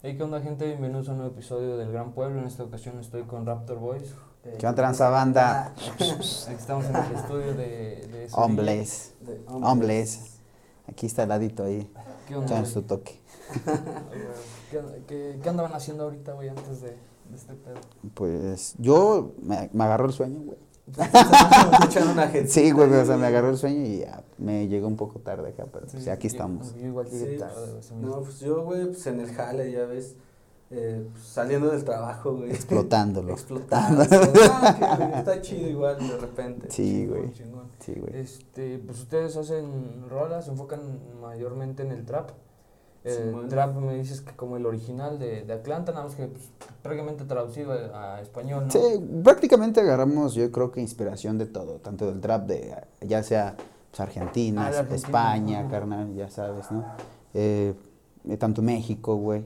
Hey, ¿qué onda, gente? Bienvenidos a un nuevo episodio del Gran Pueblo. En esta ocasión estoy con Raptor Boys. ¿Qué onda, tranza banda? Aquí estamos en el estudio de, de. Hombres, hombres. Aquí está el ladito ahí, ¿Qué onda? su toque. ¿Qué, qué, qué andaban haciendo ahorita, güey, antes de, de este pedo? Pues yo, me, me agarró el sueño, güey. Escuchan una gente. Sí, güey, o sea, me agarró el sueño y ya, me llegó un poco tarde acá, pero pues, Sí, aquí yo- estamos. Yo igual llegué Sí, tarde, güey. se me No, pues yo, güey, pues en el jale, ya ves, eh, pues, saliendo del trabajo, güey. Explotándolo. Explotando. Ah, está chido igual de repente. Sí, güey. chingón. Sí, güey. Este, pues ustedes hacen rolas, se enfocan mayormente en el trap. El Simón. trap me dices que como el original de, de Atlanta, nada más que pues, prácticamente traducido a, a español, ¿no? Sí, prácticamente agarramos, yo creo que inspiración de todo, tanto del trap de, ya sea pues, Argentina, Ah, Argentina, España, carnal, ya sabes, ¿no? Eh, eh, tanto México, güey.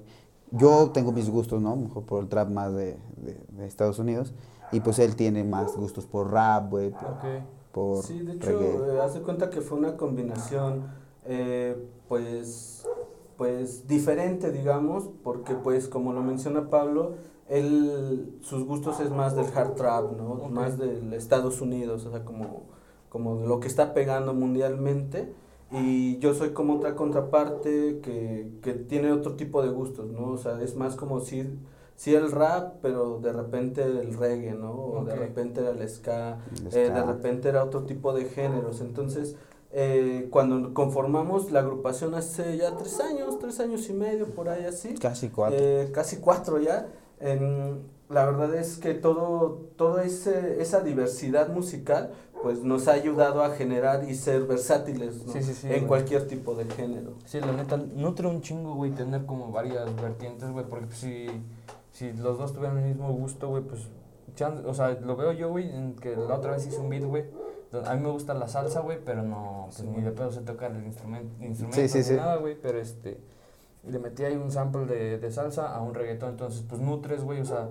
Yo tengo mis gustos, ¿no? Mejor por el trap más de, de- de Estados Unidos. Y pues él tiene más gustos por rap, güey, por, Sí, de hecho, eh, haz de cuenta que fue una combinación, eh, pues, pues diferente, digamos, porque pues como lo menciona Pablo, él, sus gustos es más del hard trap, ¿no? Ok. Más del Estados Unidos, o sea, como, como de lo que está pegando mundialmente. Y yo soy como otra contraparte que, que tiene otro tipo de gustos, ¿no? O sea, es más como si, si el rap, pero de repente el reggae, ¿no? O de Ok. repente era el ska, El eh, de ska. repente era otro tipo de géneros. Entonces, eh, cuando conformamos la agrupación hace ya tres años, tres años y medio, por ahí así, Casi cuatro. eh, casi cuatro ya, la verdad es que todo, toda ese, esa diversidad musical pues nos ha ayudado a generar y ser versátiles ¿no? Sí, sí, sí, en güey. cualquier tipo de género. Sí, la neta, nutre un chingo, güey, tener como varias vertientes, güey, porque pues, si, si los dos tuvieran el mismo gusto, güey, pues, chan- o sea, lo veo yo, güey, en que la otra vez hice un beat, güey, a mí me gusta la salsa, güey, pero no, pues, Sí, ni de pedo sé tocar el instrumento, instrumento Sí, sí, ni nada, güey, pero este, le metí ahí un sample de, de salsa a un reggaetón, entonces, pues, nutres, güey, o sea,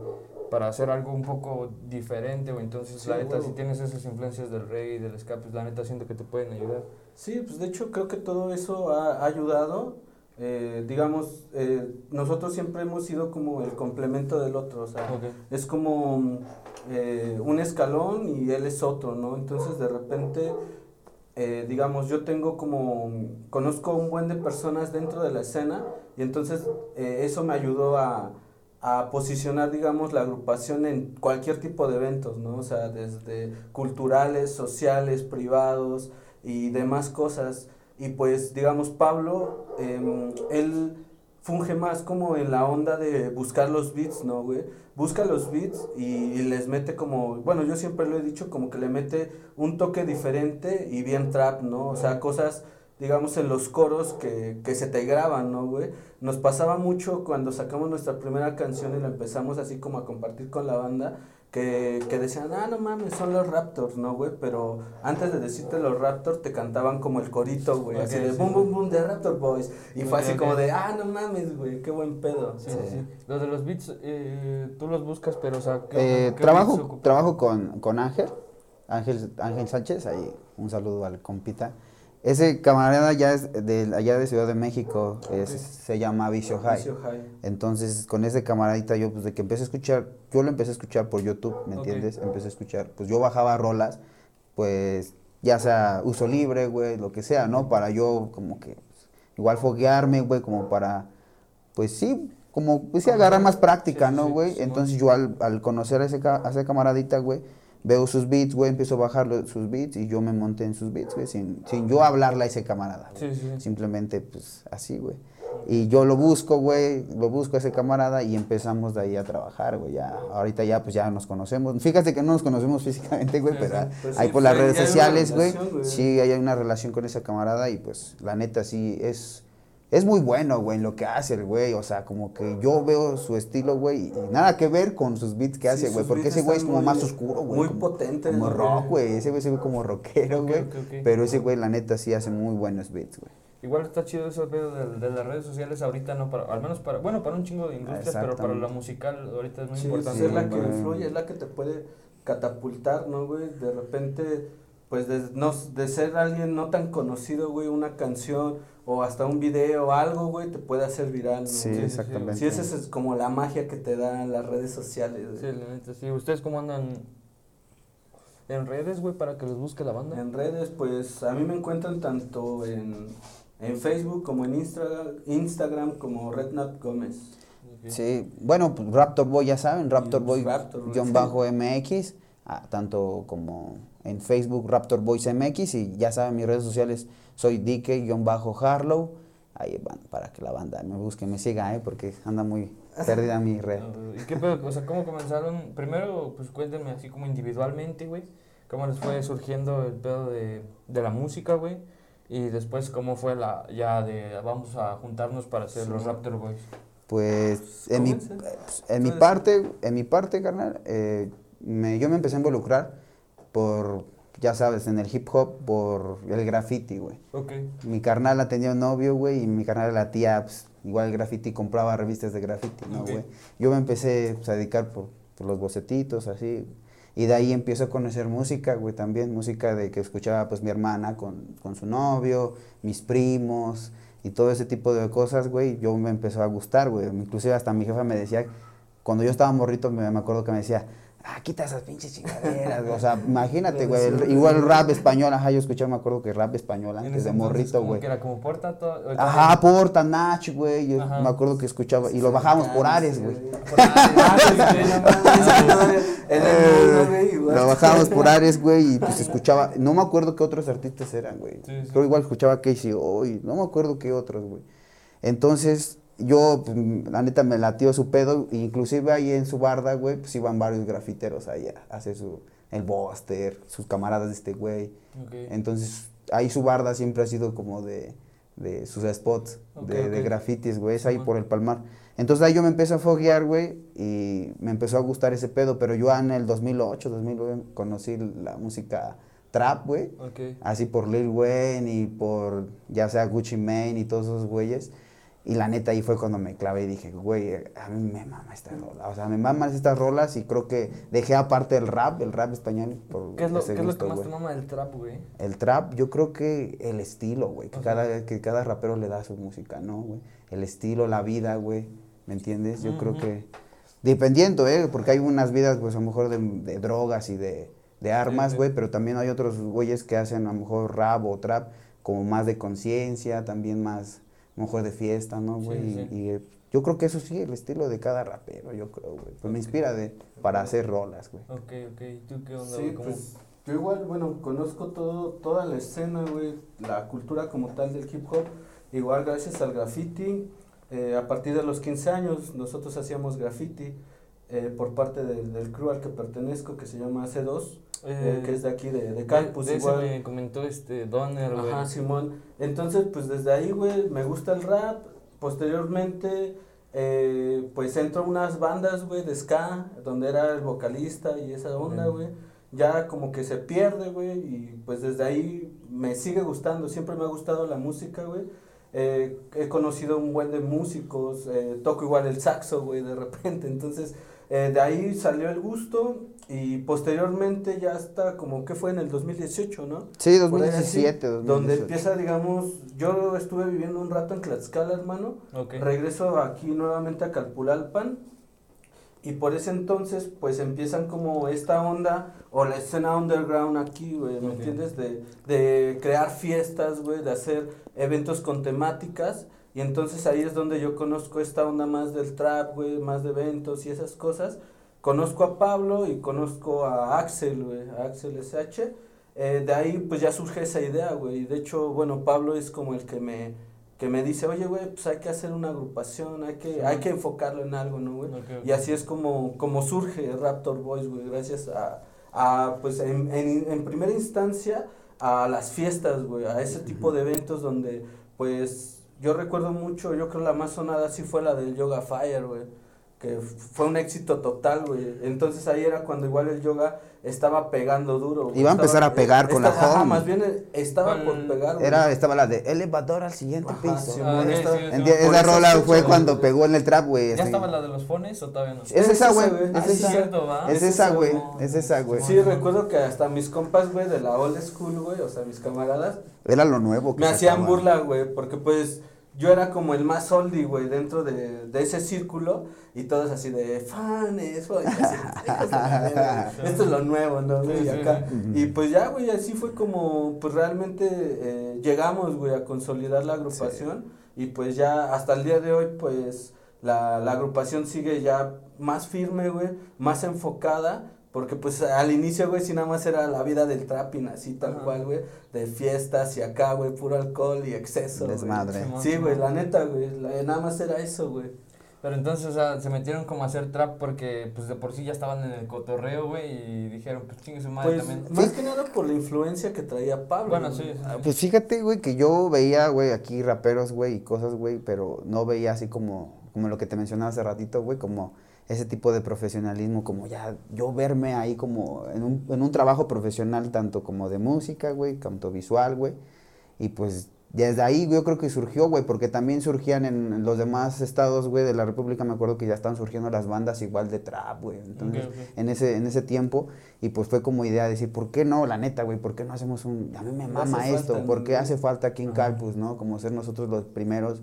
para hacer algo un poco diferente, güey, entonces, la neta, si tienes esas influencias del reggae y del ska, pues, la neta, siento que te pueden ayudar. Sí, pues de hecho creo que todo eso ha, ha ayudado. eh, digamos, eh, nosotros siempre hemos sido como el complemento del otro, o sea, es como eh, un escalón y él es otro, ¿no? Entonces de repente, eh, digamos, yo tengo como, conozco un buen de personas dentro de la escena y entonces eh, eso me ayudó a, a posicionar, digamos, la agrupación en cualquier tipo de eventos, ¿no? O sea, desde culturales, sociales, privados y demás cosas. Y pues, digamos, Pablo, em, él funge más como en la onda de buscar los beats, ¿no, güey? Busca los beats y, y les mete como, bueno, yo siempre lo he dicho, como que le mete un toque diferente y bien trap, ¿no? O sea, cosas, digamos, en los coros que, que se te graban, ¿no, güey? Nos pasaba mucho cuando sacamos nuestra primera canción y la empezamos así como a compartir con la banda, que, que decían, ah, no mames, son los Raptors, ¿no, güey? Pero antes de decirte los Raptors, te cantaban como el corito, güey, así Ok, de sí, boom, boom, boom, de Raptor Boys. Y fue así como de, ah, no mames, güey, qué buen pedo. Sí, sí, sí. Los de los beats, eh, tú los buscas, pero, o sea, ¿qué- Eh, qué trabajo trabajo con, con Ángel, Ángel, Ángel Sánchez, ahí un saludo al compita. Ese camarada ya es de allá de Ciudad de México, es- se llama Vicio High. Entonces, con ese camaradita yo, pues de que empecé a escuchar, yo lo empecé a escuchar por YouTube, ¿me entiendes? Empecé a escuchar, pues yo bajaba rolas, pues ya sea uso libre, güey, lo que sea, ¿no? Para yo como que, pues, igual foguearme, güey, como para, pues sí, como, pues sí, agarrar más práctica, ¿no, güey? Entonces yo al, al conocer a ese, a ese camaradita, güey, veo sus beats, güey, empiezo a bajar sus beats y yo me monté en sus beats, güey, sin, sin yo hablarle a ese camarada. Sí, sí. Simplemente, pues, así, güey. Y yo lo busco, güey, lo busco a ese camarada y empezamos de ahí a trabajar, güey. Ya, ahorita ya, pues, ya nos conocemos. Fíjate que no nos conocemos físicamente, güey, pero sí. Pues ahí sí, por las redes sociales, güey. sí, hay una relación con ese camarada y, pues, la neta, sí, es... Es muy bueno, güey, en lo que hace el güey. O sea, como que yo veo su estilo, güey, y nada que ver con sus beats que Sí, hace, güey. Porque ese güey es como muy- más oscuro, güey. muy como- potente, Como ¿no, rock, güey? Ese güey se ve como rockero, güey. Pero ese güey, la neta, sí hace muy buenos beats, güey. Igual está chido eso de, de las redes sociales ahorita, no para, al menos para, bueno, para un chingo de industrias, pero para la musical ahorita es muy Sí, importante. es la que influye, es la que te puede catapultar, ¿no, güey? De repente, pues de, no, de ser alguien no tan conocido, güey, una canción o hasta un video o algo, güey, te puede hacer viral, ¿no? Sí, exactamente. Sí, esa es como la magia que te dan las redes sociales, güey. Sí, la neta, sí. ¿Ustedes cómo andan en redes, güey, para que los busque la banda? En redes, pues a mí me encuentran tanto en, en Facebook como en Instagram, Instagram como Rednap Gómez. Sí, bueno, pues Raptor Boy, ya saben, Raptor Boy, Raptor sí. bajo MX, ah, tanto como en Facebook Raptor Boys MX y ya saben mis redes sociales, soy Dike, guion bajo Harlow, ahí van, para que la banda me busque, me siga, eh, porque anda muy perdida mi red. ¿Y qué pedo? O sea, ¿cómo comenzaron? Primero, pues cuéntenme así como individualmente, güey. ¿Cómo les fue surgiendo el pedo de, de la música, güey? Y después, ¿cómo fue la ya de vamos a juntarnos para hacer los Sí. Raptor Boys? Pues en mi, pues, en mi parte, en mi parte, carnal, eh, me, yo me empecé a involucrar por, ya sabes, en el hip hop, por el graffiti, güey. Ok. Mi carnal tenía un novio, güey, y mi carnal la tía, pues, igual el graffiti, compraba revistas de graffiti, ¿no, güey? Yo me empecé pues, a dedicar por, por los bocetitos, así, y de ahí empiezo a conocer música, güey, también, música de que escuchaba, pues, mi hermana con, con su novio, mis primos, y todo ese tipo de cosas, güey, yo me empezó a gustar, güey, inclusive hasta mi jefa me decía, cuando yo estaba morrito, me, me acuerdo que me decía, ah, quita esas pinches chingaderas, güey", o sea, imagínate, güey, igual rap español, ajá, yo escuchaba, me acuerdo que rap español antes de morrito, güey. Que era como porta todo. Ajá, Porta, Nach, güey. Yo Ajá. me acuerdo que escuchaba. Y lo bajábamos por Ares, güey. En el mundo, güey, igual. Lo bajábamos por Ares, güey. Y pues escuchaba. No me acuerdo qué otros artistas eran, güey. Sí, sí. Creo igual escuchaba Casey hoy. No me acuerdo qué otros, güey. Entonces, yo, pues, la neta, me latió su pedo. Inclusive ahí en su barda, güey, pues iban varios grafiteros ahí a hacer su. El Buster, sus camaradas de este güey. Entonces, ahí su barda siempre ha sido como de, de sus spots de, Ok, de ok. grafitis, güey, es ahí por el Palmar. Entonces ahí yo me empecé a foguear, güey, y me empezó a gustar ese pedo, pero yo en el 2008, 2009 conocí la música trap, güey, así por Lil Wayne y por ya sea Gucci Mane y todos esos güeyes. Y la neta ahí fue cuando me clavé y dije, güey, a mí me mama esta rola. O sea, me maman estas rolas y creo que dejé aparte el rap, el rap español. Por ¿Qué es lo, qué es lo que más güey. te mama del trap, güey? El trap, yo creo que el estilo, güey, que cada, que cada rapero le da a su música, ¿no, güey? El estilo, la vida, güey, ¿me entiendes? Yo creo que, dependiendo, ¿eh? Porque hay unas vidas, pues, a lo mejor de, de drogas y de, de armas, sí. güey, pero también hay otros güeyes que hacen a lo mejor rap o trap como más de conciencia, también más, mejor de fiesta, ¿no, güey? sí, Y- sí. y, eh, yo creo que eso sí, el estilo de cada rapero, yo creo, güey. Pues me inspira de, para hacer rolas, güey. Ok, ok. ¿Y tú qué onda, Sí, pues yo igual, bueno, conozco todo, toda la escena, güey, la cultura como tal del hip hop, igual gracias al graffiti. eh, a partir de los 15 años nosotros hacíamos graffiti eh, por parte del, del crew al que pertenezco, que se llama C2, eh, que es de aquí de, de Campus, de ese igual. me comentó este Donner, güey. Ajá, Simón. Entonces, pues desde ahí, güey, me gusta el rap. Posteriormente, eh, pues entro a unas bandas, güey, de ska, donde era el vocalista y esa onda, güey. Ya como que se pierde, güey, y pues desde ahí me sigue gustando. Siempre me ha gustado la música, güey. Eh, he conocido un buen de músicos, eh, toco igual el saxo, güey, de repente. Entonces, eh, de ahí salió el gusto y posteriormente ya hasta como que fue en el 2018, ¿no? Sí, Por ahí así, 2017, Donde 2018. empieza, digamos, yo estuve viviendo un rato en Tlaxcala, hermano. Ok. Regreso aquí nuevamente a Calpulalpan. Y por ese entonces, pues empiezan como esta onda, o la escena underground aquí, güey, ¿me entiendes? De, de crear fiestas, güey, de hacer eventos con temáticas. Y entonces ahí es donde yo conozco esta onda más del trap, güey, más de eventos y esas cosas. Conozco a Pablo y conozco a Axel, güey, a Axel SH. Eh, de ahí pues ya surge esa idea, güey. Y de hecho, bueno, Pablo es como el que me, que me dice, oye, güey, pues hay que hacer una agrupación, hay que, Sí. hay que enfocarlo en algo, ¿no, güey? Y así es como, como surge Raptor Boys, güey, gracias a, a pues en, en, en primera instancia, a las fiestas, güey, a ese tipo de eventos donde, pues, yo recuerdo mucho, yo creo la más sonada sí fue la del Yoga Fire, güey, que fue un éxito total, güey. Entonces ahí era cuando igual el yoga estaba pegando duro. güey. Iba a empezar Estaba- a pegar con la estaba- ajá, home. más bien eh, estaba Con- por pegar, güey. Era, estaba la de elevador al siguiente Ajá, piso. sí, Ah, güey, sí, estaba- sí, sí. Enti- Por esa rola fue cuando pegó en el trap, güey. ¿Ya estaba la de los fones o todavía no? Es Es esa, güey. Es Ah. Es Es esa, güey. Es esa, güey. Sí, recuerdo que hasta mis compas, güey, de la old school, güey, o sea, mis camaradas, Era lo nuevo que me hacían burla, güey, porque pues yo era como el más oldie, güey, dentro de, de ese círculo y todos así de fanes, güey, esto es lo nuevo, ¿no, güey? Sí, Y acá. sí. Y pues ya, güey, así fue como, pues realmente eh, llegamos, güey, a consolidar la agrupación y pues ya hasta el día de hoy, pues la, la agrupación sigue ya más firme, güey, más enfocada. Porque pues al inicio, güey, sí nada más era la vida del trapping, así tal Ajá. cual, güey, de fiestas y acá, güey, puro alcohol y exceso, güey. Desmadre. Simón, Sí, güey, la neta, güey, la- nada más era eso, güey. Pero entonces, o sea, se metieron como a hacer trap porque, pues, de por sí ya estaban en el cotorreo, güey, y dijeron, pues, chingue su madre Pues, también. más que nada por la influencia que traía Pablo. Bueno, güey. sí, sí. Ah, Pues fíjate, güey, que yo veía, güey, aquí raperos, güey, y cosas, güey, pero no veía así como, como lo que te mencionaba hace ratito, güey, como ese tipo de profesionalismo, como ya yo verme ahí como en un, en un trabajo profesional, tanto como de música, güey, tanto visual, güey, y pues desde ahí yo creo que surgió, güey, porque también surgían en, los demás estados, güey, de la República, me acuerdo que ya estaban surgiendo las bandas igual de trap, güey, entonces, Ok, ok. en ese, en ese tiempo, y pues fue como idea de decir, ¿por qué no? La neta, güey, ¿por qué no hacemos un, a mí me mama esto, ¿por qué hace falta aquí en Ajá. Calpus, no? Como ser nosotros los primeros,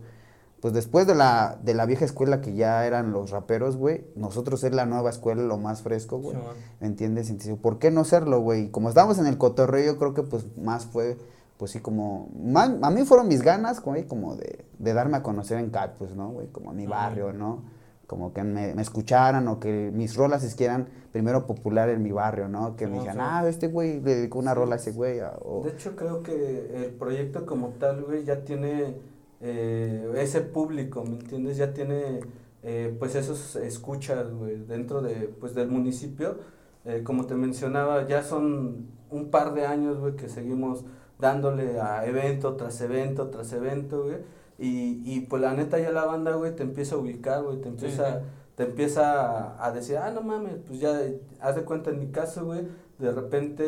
pues después de la, de la vieja escuela que ya eran los raperos, güey, nosotros ser la nueva escuela, lo más fresco, güey, Simón. ¿me entiendes? Entonces, ¿por qué no serlo, güey? Como estábamos en el cotorreo, yo creo que pues más fue, pues sí, como, más- a mí fueron mis ganas, güey, como de, de darme a conocer en Calpus, ¿no, güey? Como mi barrio, ¿no? Como que me, me escucharan o que mis rolas se quieran primero popular en mi barrio, ¿no? Que me dijeran, ah, este güey le dedicó una Sí. rola a ese güey. o- De hecho, creo que el proyecto como tal, güey, ya tiene eh, ese público, ¿me entiendes? Ya tiene, eh, pues, esos escuchas, güey, dentro de, pues, del municipio. Eh, como te mencionaba, ya son un par de años, güey, que seguimos dándole a evento tras evento tras evento, güey. Y, y pues la neta ya la banda, güey, te empieza a ubicar, güey, te empieza, sí. te empieza a, a decir, ah, no mames, pues ya, haz de cuenta en mi caso, güey, de repente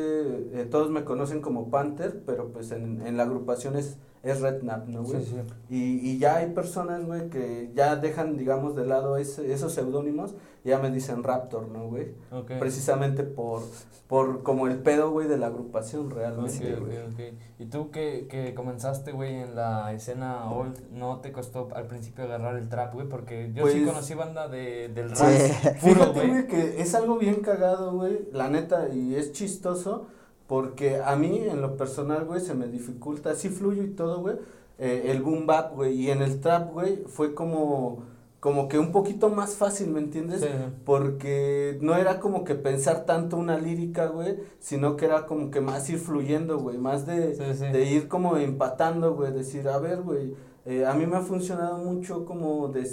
eh, todos me conocen como Panther, pero pues en, en la agrupación es, es Redknapp, ¿no, güey? Sí, sí. Y, y ya hay personas, güey, que ya dejan, digamos, de lado ese, esos seudónimos y ya me dicen Raptor, ¿no, güey? Ok. Precisamente por, por como el pedo, güey, de la agrupación realmente, güey. ok, ok. ¿Y tú que, que comenzaste, güey, en la escena old, no te costó al principio agarrar el trap, güey? Porque yo sí Pues- conocí banda de, del Sí. rap puro, Fíjate, güey, que es algo bien cagado, güey, la neta, y es chistoso, porque a mí, en lo personal, güey, se me dificulta, sí fluyo y todo, güey, eh, el boom bap, güey, y en el trap, güey, fue como, como que un poquito más fácil, ¿me entiendes? Sí. Porque no era como que pensar tanto una lírica, güey, sino que era como que más ir fluyendo, güey, más de, Sí, sí. de ir como empatando, güey, decir, a ver, güey, eh, a mí me ha funcionado mucho como de,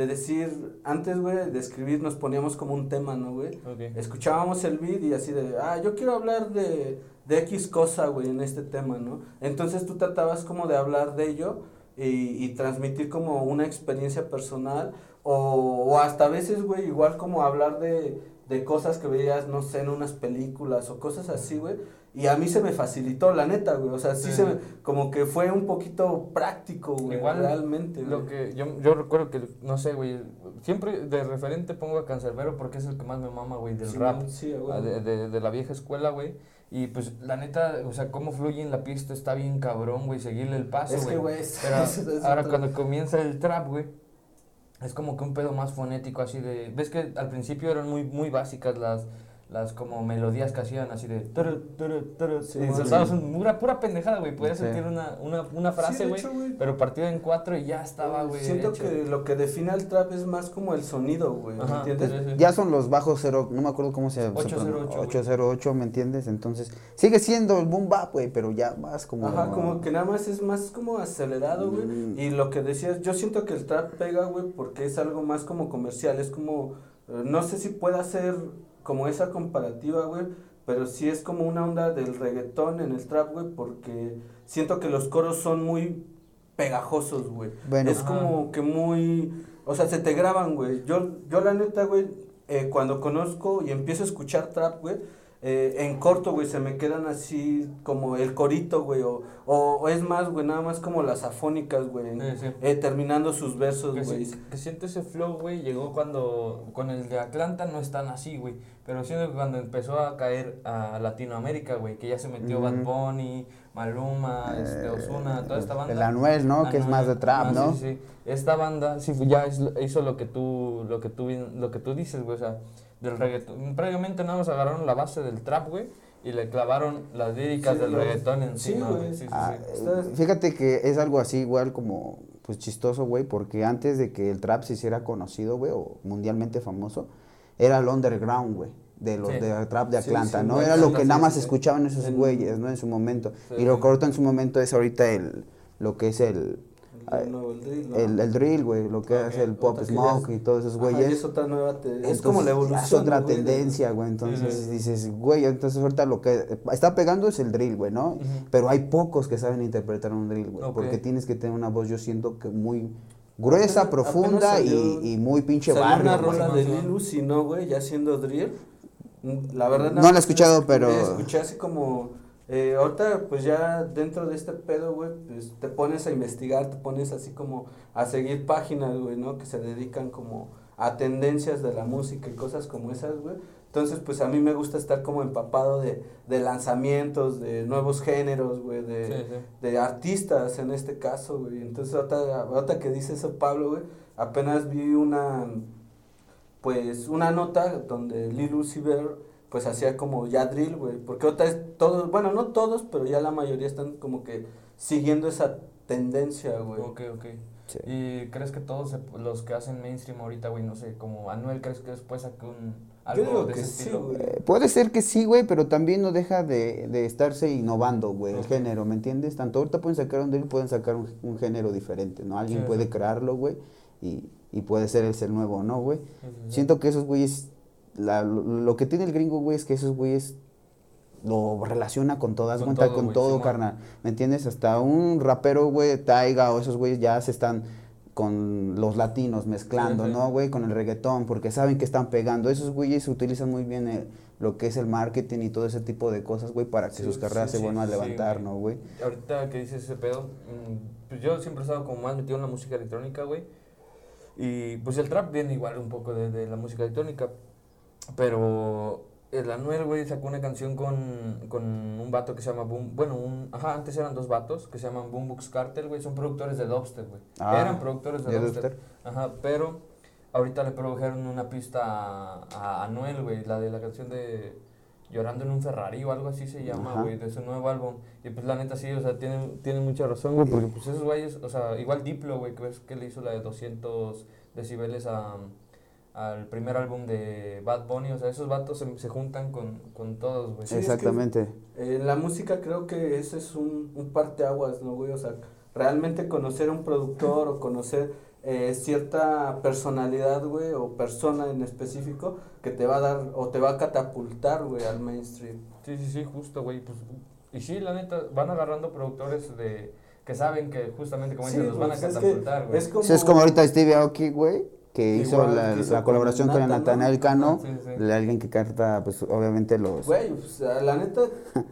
de decir, antes, güey, de escribir nos poníamos como un tema, ¿no, güey? Escuchábamos el beat y así de, ah, yo quiero hablar de, de X cosa, güey, en este tema, ¿no? Entonces tú tratabas como de hablar de ello y, y transmitir como una experiencia personal o, o hasta a veces, güey, igual como hablar de, de cosas que veías, no sé, en unas películas o cosas así, güey. Y a mí se me facilitó, la neta, güey. O sea, sí, Sí. se me, como que fue un poquito práctico, güey, Igual, realmente, Lo güey. que yo, yo recuerdo que, no sé, güey, siempre de referente pongo a Cancerbero porque es el que más me mama, güey, del Sí, rap. Sí, güey. de, de, de la vieja escuela, güey. Y pues la neta, o sea, cómo fluye en la pista está bien cabrón, güey, seguirle el paso, Es güey. que, güey, es- Pero eso es ahora otro- cuando comienza el trap, güey, es como que un pedo más fonético, así de... ¿Ves que al principio eran muy, muy básicas las, las como melodías que hacían, así de... turu, turu, turu, Sí, y sí. soltabas un- pura, pura pendejada, güey. Podías Sí. sentir una, una, una frase, güey, pero partido en cuatro y ya estaba, güey. Siento hecho. que lo que define al trap es más como el sonido, güey, ¿me entiendes? sí, sí. Ya son los bajos cero, no me acuerdo cómo se, se 808, pronuncia, güey. 808, ¿me entiendes? Entonces, sigue siendo el boom bap, güey, pero ya más como... Ajá, como que nada más es más como acelerado, güey. Mm. Y lo que decías, yo siento que el trap pega, güey, porque es algo más como comercial. Es como, eh, no sé si pueda ser como esa comparativa, güey, pero sí es como una onda del reggaetón en el trap, güey, porque siento que los coros son muy pegajosos, güey. Bueno. es como que muy, o sea, se te graban, güey. Yo, yo la neta, güey, eh, cuando conozco y empiezo a escuchar trap, güey, eh, en corto, güey, se me quedan así como el corito, güey, o, o, es más, güey, nada más como las afónicas, güey, Sí, sí. eh, terminando sus versos, Que, güey. si- que siento ese flow, güey, llegó cuando, con el de Atlanta no es tan así, güey, pero siento que cuando empezó a caer a Latinoamérica, güey, que ya se metió Bad Ujú. Bunny, Maluma, este, Eh, Ozuna, toda esta banda. El Anuel, ¿no? Que es más de trap, Ah, ¿no? Sí, sí, esta banda sí ya hizo lo que tú, lo que tú, lo que tú dices, güey, o sea, del reggaetón. Previamente nada más agarraron la base del trap, güey, y le clavaron las líricas Sí, del lo- reggaetón encima, güey. güey. Sí, sí, Ah, fíjate que es algo así igual como pues chistoso, güey, porque antes de que el trap se hiciera conocido, güey, o mundialmente famoso, era el underground, güey, de los Sí. de trap de Atlanta, sí, ¿no? güey, Era lo que nada más escuchaban esos güeyes, ¿no? En su momento. Sí, y lo ahorita en su momento es ahorita el lo que es el El, no, el drill, ¿no? el, el drill, güey, lo que Ok, es el pop smoke es- y todos esos Ajá, y güeyes. es otra nueva, te- es como la evolución. Es otra güey, tendencia, güey. Entonces dices, güey, entonces ahorita lo que está pegando es el drill, güey, ¿no? Pero hay pocos que saben interpretar un drill, güey. Porque tienes que tener una voz, yo siento que muy gruesa, Apenas- profunda apenas y, salió- y muy pinche Salió barrio. una rola ¿no? de Lil Uzi, ¿no, güey? Ya siendo drill. La verdad No la he escuchado, es- pero- Escuché así como... eh, ahorita, pues ya dentro de este pedo, güey, pues te pones a investigar, te pones así como a seguir páginas, güey, ¿no? Que se dedican como a tendencias de la música y cosas como esas, güey. Entonces, pues a mí me gusta estar como empapado de, de lanzamientos, de nuevos géneros, güey, de, Sí, sí. de artistas en este caso, güey. Entonces, ahorita, ahorita que dice eso Pablo, güey, apenas vi una, pues, una nota donde Lil Uzi Vert, pues, hacía como ya drill, güey. Porque ahorita es todos, bueno, no todos, pero ya la mayoría están como que siguiendo esa tendencia, güey. Ok, ok. Sí. ¿Y crees que todos se- los que hacen mainstream ahorita, güey, no sé, como Anuel, crees que después saque un algo Yo digo de que ese sí, estilo? güey. Eh, Puede ser que sí, güey, pero también no deja de, de estarse innovando, güey, el género, ¿me entiendes? Tanto ahorita pueden sacar un drill, pueden sacar un, un género diferente, ¿no? Alguien Sí, puede sí. crearlo, güey, y, y puede ser ese el nuevo, ¿no, güey? Sí, sí, sí. Siento que esos güeyes, la- lo, que tiene el gringo, güey, es que esos güeyes lo relaciona con todo, haz Con cuenta, todo, con todo, carnal. ¿Me entiendes? Hasta un rapero, güey, Taiga o esos güeyes ya se están con los latinos mezclando, Sí, sí. ¿no, güey? Con el reggaetón, porque saben que están pegando. Esos güeyes utilizan muy bien el- lo que es el marketing y todo ese tipo de cosas, güey, para que sus carreras se vuelvan a levantar. ¿no, güey? Ahorita que dices ese pedo, mm, pues yo siempre he estado como más metido en la música electrónica, güey. Y pues el trap viene igual un poco de, de la música electrónica. Pero el Anuel, güey, sacó una canción con, con un vato que se llama Boom. Bueno, un, ajá, antes eran dos vatos que se llaman Boombox Cartel, güey. Son productores de dubstep, güey. Ah, Eran productores de, de dubstep. dubstep. Ajá, pero ahorita le produjeron una pista a, a Anuel, güey. La de la canción de Llorando en un Ferrari o algo así se llama, güey, de su nuevo álbum. Y pues la neta sí, o sea, tiene, tiene mucha razón, güey, porque pues esos güeyes, o sea, igual Diplo, güey, que ves que le hizo la de 200 decibeles a, al primer álbum de Bad Bunny, o sea, esos vatos se, se juntan con, con todos, güey. Sí, es que- Exactamente. En la música creo que ese es un, un parteaguas, ¿no, güey? O sea, realmente conocer a un productor o conocer eh, cierta personalidad, güey, o persona en específico que te va a dar o te va a catapultar, güey, al mainstream. Sí, sí, sí, justo, güey. Pues, y sí, la neta, van agarrando productores de que saben que justamente, como Sí, dices, los van a pues, es que catapultar, güey. es como- Sí, es como ahorita Stevie Aoki, güey, que hizo Igual la, que la con colaboración con Nathan, ¿no? Natanael Cano, Sí, sí. de alguien que canta, pues, obviamente los... Güey, pues, la neta,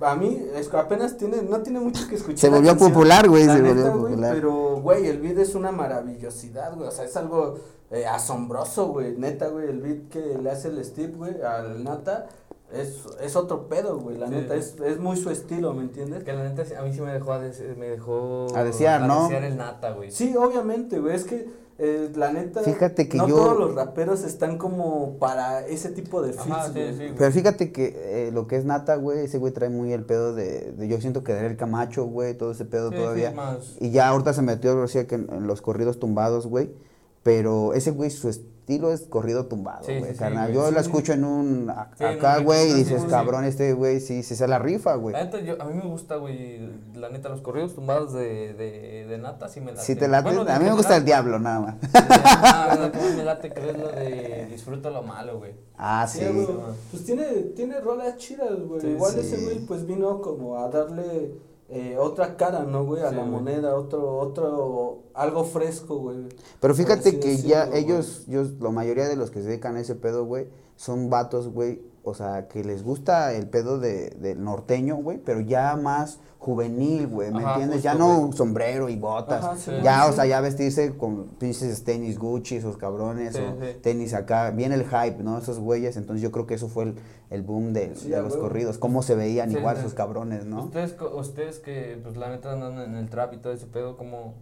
a mí es apenas tiene, no tiene mucho que escuchar. Se volvió popular, güey, se volvió popular. Pero, güey, el beat es una maravillosidad, güey. O sea, es algo eh, asombroso, güey. Neta, güey, el beat que le hace el Steve, güey, al Nata, es, es otro pedo, güey. La Sí, neta, sí. es, es muy su estilo, ¿me entiendes? Que la neta a mí sí me dejó a, des- me dejó A desear, ¿no? desear el nata, güey. Sí, obviamente, güey. Es que, eh, la neta, Fíjate que no yo- todos los raperos están como para ese tipo de feats, Ajá, sí, güey. sí, güey. Pero fíjate que eh, lo que es Nata, güey, ese güey trae muy el pedo de, de- yo siento que de el Camacho, güey, todo ese pedo Sí, sí, todavía. más- Y ya ahorita se metió, decía que en, en los corridos tumbados, güey. Pero ese güey, su estilo es corrido tumbado, Sí, güey, sí, sí, carnal. yo Sí, la sí. escucho en un a- Sí, acá, güey, y dices, sí, sí. cabrón, este güey sí, sí se la rifa, güey. La neta, yo, a mí me gusta, güey, la neta, los corridos tumbados de, de, de nata sí me late. Si te late, Bueno, a mí me gusta el diablo, nada más. Ah, lo que más me late es lo de disfruta lo malo, güey. Ah, sí. Sí, güey, pues tiene, tiene rolas chidas, güey. Sí, Igual sí. ese güey pues vino como a darle eh, otra cara, ¿no, güey? A Sí, la güey. moneda, otro, otro, algo fresco, güey. Pero fíjate que ya güey. ellos, yo, la mayoría de los que se dedican a ese pedo, güey, son vatos, güey, o sea, que les gusta el pedo de, del norteño, güey, pero ya más juvenil, güey, ¿me Ajá, entiendes? ya no sombrero y botas, Ajá, sí, ya, sí. o sea, ya vestirse con pinches tenis Gucci, esos cabrones, Sí, o tenis acá, viene el hype, ¿no? Esos güeyes, entonces yo creo que eso fue el, el boom de, los corridos, cómo se veían igual esos cabrones, ¿no? Ustedes, ustedes que, pues la neta andan en el trap y todo ese pedo, como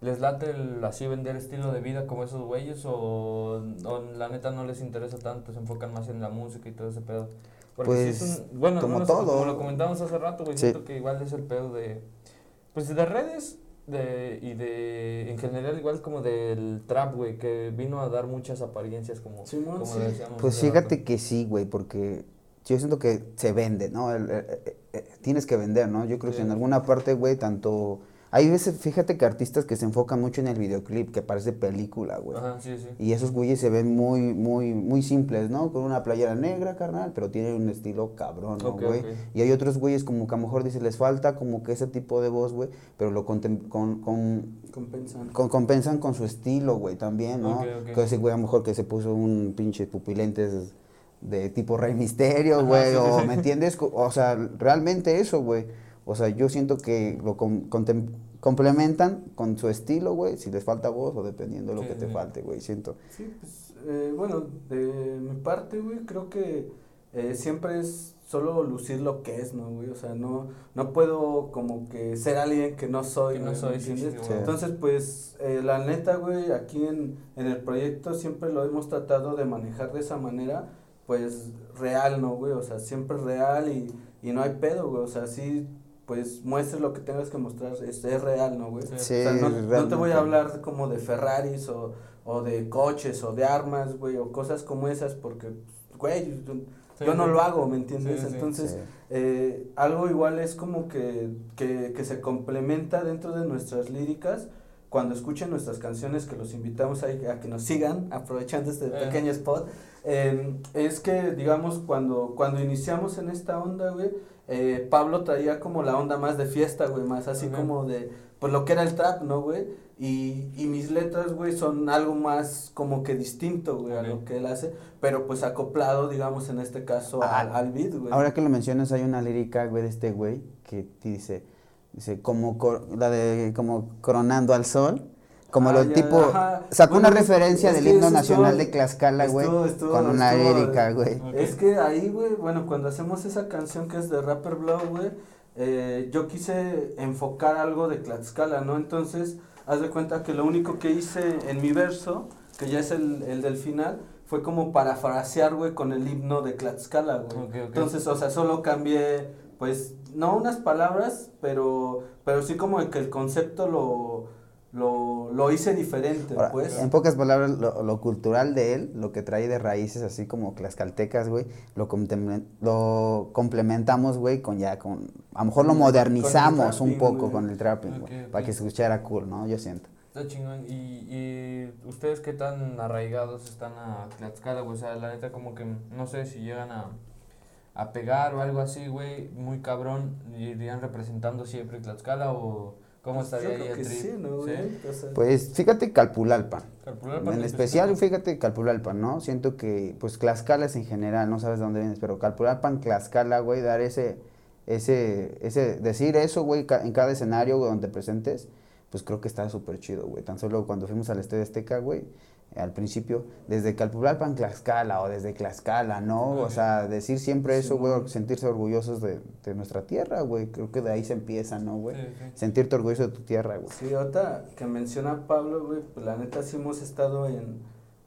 les late el así vender estilo de vida como esos güeyes o, o la neta no les interesa tanto, se enfocan más en la música y todo ese pedo? Porque sí Pues, es un- bueno, como todo. como lo comentamos hace rato, güey, Sí. siento que igual es el pedo de, pues de redes de, y de, en general igual como del trap, güey, que vino a dar muchas apariencias como, Simón, como sí. decíamos Pues fíjate rato. que sí, güey, porque yo siento que se vende, ¿no? El- eh, eh, eh, tienes que vender, ¿no? Yo creo que Sí. en alguna parte, güey, tanto... Hay veces, fíjate que artistas que se enfocan mucho en el videoclip, que parece película, güey. Ajá, sí, sí. Y esos güeyes se ven muy, muy, muy simples, ¿no? Con una playera negra, carnal, pero tienen un estilo cabrón, ¿no, güey? Y hay otros güeyes como que a lo mejor dice, les falta como que ese tipo de voz, güey, pero lo contem- con, con, Compensan. con- compensan con su estilo, güey, también, ¿no? Ok, ok. Que ese güey a lo mejor que se puso un pinche pupilentes de tipo Rey Misterio, güey, sí, o sí. ¿me entiendes? O sea, realmente eso, güey. O sea, yo siento que lo com- contem- complementan con su estilo, güey, si les falta voz o dependiendo de lo Sí, que te sí. falte, güey, siento. Sí, pues, eh, bueno, de mi parte, güey, creo que eh, siempre es solo lucir lo que es, ¿no, güey? O sea, no, no puedo como que ser alguien que no soy, Que no soy, ¿me sí, sí. Entonces, pues, eh, la neta, güey, aquí en, en el proyecto siempre lo hemos tratado de manejar de esa manera, pues, real, ¿no, güey? O sea, siempre real y, y no hay pedo, güey, o sea, sí, pues, muestres lo que tengas que mostrar, es, es real, ¿no, güey? Sí. O sea, no, no te voy a hablar como de Ferraris o, o de coches o de armas, güey, o cosas como esas, porque, güey, yo, Sí, yo no lo hago, ¿me entiendes? Sí, sí. Entonces, Sí. eh, algo igual es como que, que, que se complementa dentro de nuestras líricas. Cuando escuchen nuestras canciones, que los invitamos ahí a que nos sigan, aprovechando este Eh. pequeño spot, eh, es que, digamos, cuando, cuando iniciamos en esta onda, güey, eh, Pablo traía como la onda más de fiesta, güey, más así Ajá. como de, pues lo que era el trap, ¿no, güey? Y, y mis letras, güey, son algo más como que distinto, güey, a lo que él hace, pero pues acoplado, digamos, en este caso, Ah, al, al beat, güey. Ahora que lo mencionas, hay una lírica, güey, de este güey que dice, dice, como, cor- la de, como coronando al sol, como Ah, lo ya, tipo, ajá. sacó Bueno, una referencia del himno nacional de Tlaxcala, güey, estuvo- estuvo- con una lírica, güey. Es que ahí, güey, bueno, cuando hacemos esa canción que es de Rapper Blow, güey, eh, yo quise enfocar algo de Tlaxcala, ¿no? Entonces, haz de cuenta que lo único que hice en mi verso, que ya es el, el del final, fue como parafrasear, güey, con el himno de Tlaxcala, güey. Ok, ok. Entonces, o sea, solo cambié, pues, no unas palabras, pero, pero sí como que el concepto lo, lo, lo hice diferente, Ahora, pues. en pocas palabras, lo, lo cultural de él, lo que trae de raíces así como tlaxcaltecas, güey, lo, lo complementamos, güey, con ya, con, a lo mejor lo modernizamos un poco con el trapping, güey, para que se escuchara cool, ¿no? Yo siento. Está chingón. ¿Y, y ustedes qué tan arraigados están a Tlaxcala, güey? O sea, la neta, como que no sé si llegan a, a pegar o algo así, güey, muy cabrón, irían representando siempre Tlaxcala o cómo Pues, estaría yo ahí el sí, ¿no, güey? O sea, Pues fíjate Calpulalpan. Calpulalpan En en especial, fíjate Calpulalpan, ¿no? Siento que, pues, Tlaxcala es en general, no sabes de dónde vienes, pero Calpulalpan, Tlaxcala, güey, dar ese, ese, ese, decir eso, güey, ca- en cada escenario güey, donde te presentes, pues creo que está súper chido, güey. Tan solo cuando fuimos al Estadio Azteca, güey, al principio, desde Calpulalpan, Tlaxcala, o desde Tlaxcala, ¿no? O sea, decir siempre eso, güey, sentirse orgullosos de, de nuestra tierra, güey. Creo que de ahí se empieza, ¿no, güey? Sí, sí. Sentirte orgulloso de tu tierra, güey. Sí, ahorita que menciona Pablo, güey, pues la neta sí hemos estado en,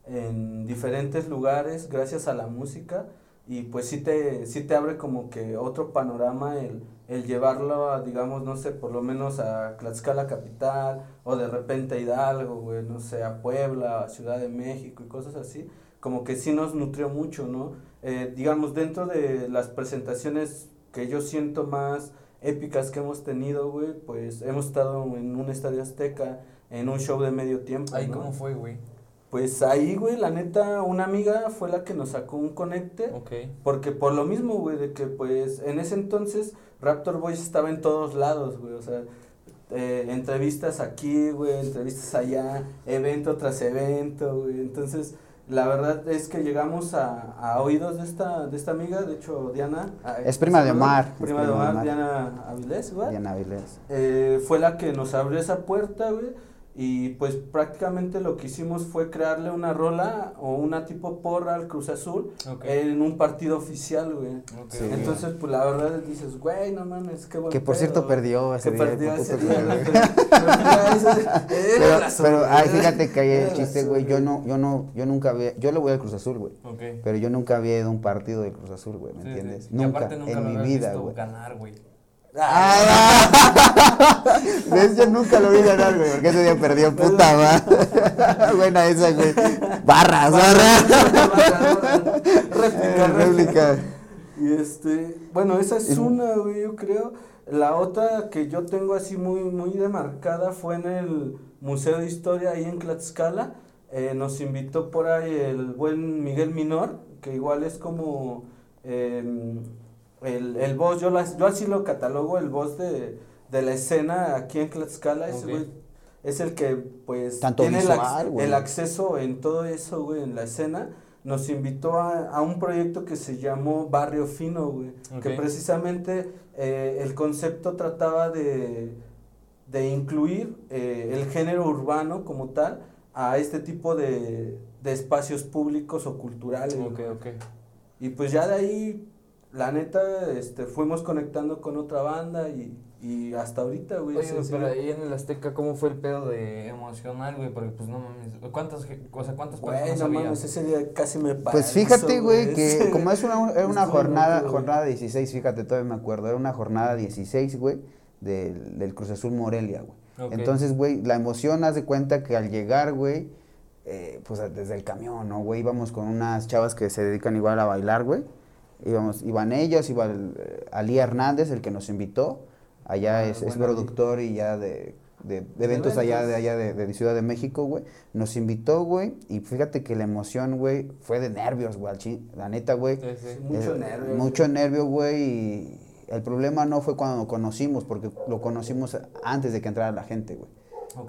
en diferentes lugares gracias a la música y pues sí te, sí te abre como que otro panorama el, el llevarlo a, digamos, no sé, por lo menos a Tlaxcala capital o de repente a Hidalgo, güey, no sé, a Puebla, a Ciudad de México y cosas así, como que sí nos nutrió mucho, ¿no? Eh, digamos, dentro de las presentaciones que yo siento más épicas que hemos tenido, güey, pues hemos estado en un estadio azteca, en un show de medio tiempo, Ahí, ¿no? ¿cómo fue, güey? Pues ahí, güey, la neta, una amiga fue la que nos sacó un conecte. Ok. Porque por lo mismo, güey, de que pues en ese entonces Raptor Boys estaba en todos lados, güey. O sea, eh, entrevistas aquí, güey, entrevistas allá, evento tras evento, güey. Entonces, la verdad es que llegamos a, a oídos de esta, de esta amiga, de hecho, Diana. ah, Es prima de Omar, Prima de Omar, Diana Avilés, güey. Diana Avilés. Eh, fue la que nos abrió esa puerta, güey. Y pues prácticamente lo que hicimos fue crearle una rola o una tipo porra al Cruz Azul en un partido oficial, güey. Sí. Entonces, pues la verdad dices, güey, no mames, qué bueno. Que por cierto perdió ese que día, perdió ese pero- ay, fíjate que ahí el chiste, güey, yo no, yo no, yo nunca había, yo le voy al Cruz Azul, güey. Ok. Pero yo nunca había ido a un partido del Cruz Azul, güey, ¿me Sí, entiendes? sí. Y Nunca, aparte nunca en mi vida, güey. ganar, güey. ¡Ah! ¿Ves? Yo nunca lo vi ganar, güey, porque ese día perdió, puta madre. Buena esa, güey. Barras, barras. Réplica, Réplica. Y este, bueno, esa es una, güey, yo creo. La otra que yo tengo así muy, muy demarcada fue en el Museo de Historia ahí en Tlaxcala. Eh, nos invitó por ahí el buen Miguel Minor, que igual es como eh, el, el boss, yo, las, yo así lo catalogo, el boss de, de la escena aquí en Tlaxcala. Ese Ok. güey es el que, pues, Tanto tiene el, visual, acceso en todo eso, güey, en la escena. Nos invitó a, a un proyecto que se llamó Barrio Fino, güey. Que precisamente eh, el concepto trataba de, de incluir eh, el género urbano como tal a este tipo de, de espacios públicos o culturales. Ok, güey. ok. Y pues ya de ahí, la neta, este, fuimos conectando con otra banda y, y hasta ahorita, güey. Oye, pero ahí en el Azteca, ¿cómo fue el pedo de emocional, güey? Porque, pues, no mames, ¿cuántas, o sea, cuántas Güey, personas no había? mames, ese día casi me Pues paralizo, fíjate, güey, que como es una, era una jornada, jornada 16, fíjate, todavía me acuerdo, era una jornada 16, güey, del, del Cruz Azul Morelia, güey. Entonces, güey, la emoción, haz de cuenta que al llegar, güey, eh, pues desde el camión, ¿no, güey? Íbamos con unas chavas que se dedican igual a bailar, güey. Íbamos, iban ellos, iba el, eh, Ali Hernández, el que nos invitó. Allá Ah, es, productor y ya de, de- de eventos allá de allá de, de Ciudad de México, güey. Nos invitó, güey, y fíjate que la emoción, güey, fue de nervios, güey, la neta, güey. Sí, sí. Mucho nervio, Mucho güey. nervio, güey. Y el problema no fue cuando lo conocimos, porque lo conocimos antes de que entrara la gente, güey.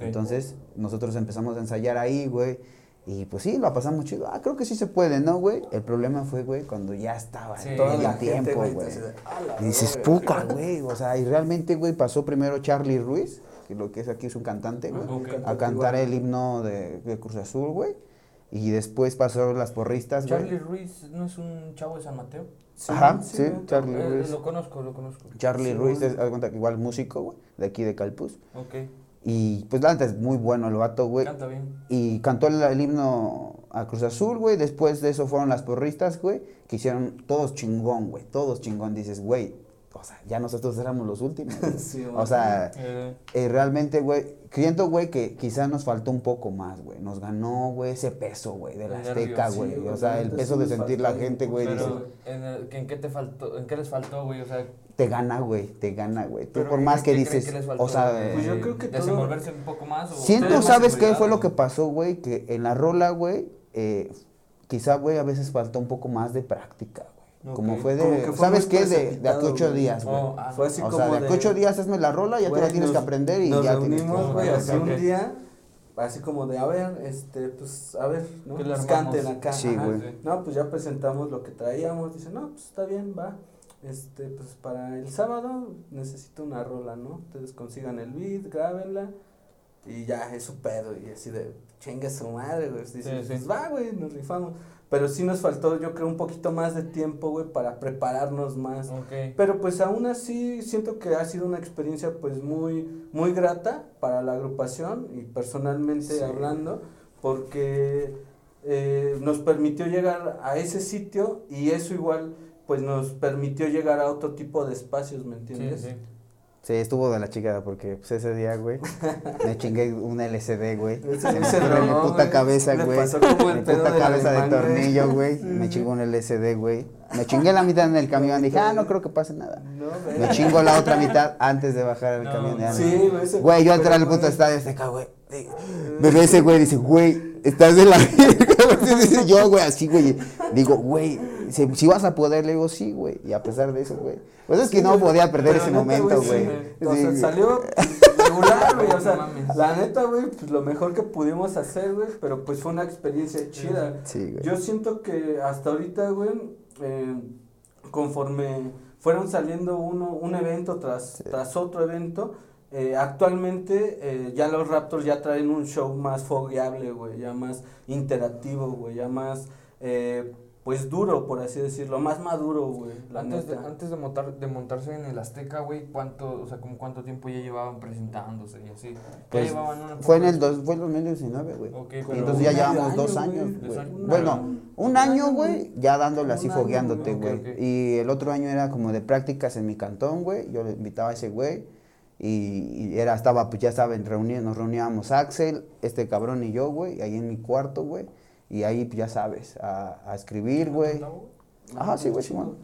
Entonces, nosotros empezamos a ensayar ahí, güey. Y pues sí, lo pasamos chido. Ah, creo que sí se puede, ¿no, güey? El problema fue, güey, cuando ya estaba Sí. todo la el tiempo, güey, la Y dices, puca, güey. O sea, y realmente, güey, pasó primero Charlie Ruiz, que lo que es aquí es un cantante, güey, a cantar el himno de, de Cruz Azul, güey. Y después pasaron las porristas, güey. Charlie Ruiz, ¿no es un chavo de San Mateo? Sí, Ajá, sí, sí. Charlie Eh, Ruiz. lo conozco, lo conozco. Charlie Sí, Ruiz, es, igual músico, güey, de aquí de Calpus. Ok. Y pues la neta es muy bueno el vato, güey. Canta bien. Y cantó el, el himno a Cruz Azul, güey. Después de eso fueron las porristas, güey, que hicieron todos chingón, güey. Todos chingón. Dices, güey, o sea, ya nosotros éramos los últimos. güey. Sí, o sea, Eh, eh, realmente, güey, siento, güey, que quizás nos faltó un poco más, güey. Nos ganó, güey, ese peso, güey, de la Azteca, güey. sí, o sea, el peso de sentir la gente, güey, pero, ¿en, el- ¿en qué te faltó? ¿En qué les faltó, güey? O sea, te gana, güey, te gana, güey. Tú por ¿qué- más que dices, faltó, o sea? Pues yo eh, creo que todo- desenvolverse un poco más. O Siento, ¿sabes qué fue lo que pasó, güey? Que en la rola, güey, eh, quizá, güey, a veces faltó un poco más de práctica, güey. Ok. Como fue de, Como que fue ¿sabes qué? De, de aquí a ocho días, güey. Oh, ah, Fue así o como sea, de de... aquí a ocho días hazme la rola, ya te la tienes que nos- aprender y nos ya tienes que... reunimos, güey, así un día, así como de, a ver, este, pues, a ver, ¿no? ¿Qué le Pues canten acá. Sí, güey. No, pues ya presentamos lo que traíamos, dice, no, pues está bien, va. Este, pues para el sábado necesito una rola, ¿no? Ustedes consigan el beat, grábenla y ya, es su pedo. Y así de, chinga su madre, güey. Dice, Sí, sí. pues va, güey, nos rifamos. Pero sí nos faltó, yo creo, un poquito más de tiempo, güey, para prepararnos más. Pero pues aún así siento que ha sido una experiencia pues muy, muy grata para la agrupación y personalmente Sí. hablando, porque eh, nos permitió llegar a ese sitio y eso igual pues nos permitió llegar a otro tipo de espacios, ¿me entiendes? sí. Sí, estuvo de la chica porque pues, ese día, güey, me chingué un LCD, güey. Se me en mi puta cabeza, güey. pasó como el Mi pedo puta cabeza de güey. tornillo, güey. Me chingó un LCD, güey. Me chingué la mitad en el camión. Dije, ah, no creo que pase nada. No, Me chingo la otra mitad antes de bajar al No, camión. ya sí, me- güey, ese- Güey, yo entré al puto estadio hasta acá, güey. Me ve ese güey, dice, güey, estás de la yo, güey, así, güey. Digo, güey, si, si vas a poder, le digo, sí, güey. Y a pesar de eso, güey. Pues es que no podía perder ese neta, momento, sí, güey. O Sí, sea, güey. salió regular, güey. O sea, No la neta, güey, pues lo mejor que pudimos hacer, güey. Pero pues fue una experiencia chida. Sí, güey. Yo siento que hasta ahorita, güey, eh, conforme fueron saliendo uno, un evento tras, tras otro evento, eh, actualmente eh, ya los Raptors ya traen un show más fogueable, güey, ya más interactivo, güey, ya más, eh, pues duro, por así decirlo, más maduro, güey, Antes de, antes de, montar, de montarse en el Azteca, güey, ¿cuánto, o sea, como cuánto tiempo ya llevaban presentándose y así? Ya Pues, llevaban una Fue en el, dos, fue el 2019, güey. Ok, Y pero- entonces ya llevamos año, dos años, güey. Bueno, un año, güey, ya dándole así fogueándote, güey. Y el otro año era como de prácticas en mi cantón, güey. Yo le invitaba a ese güey. Y, y era, estaba, pues ya estaba en reunión, nos reuníamos Axel, este cabrón y yo, güey, ahí en mi cuarto, güey. Y ahí, pues ya sabes, a, a escribir, güey. Ajá, sí, güey, Simón.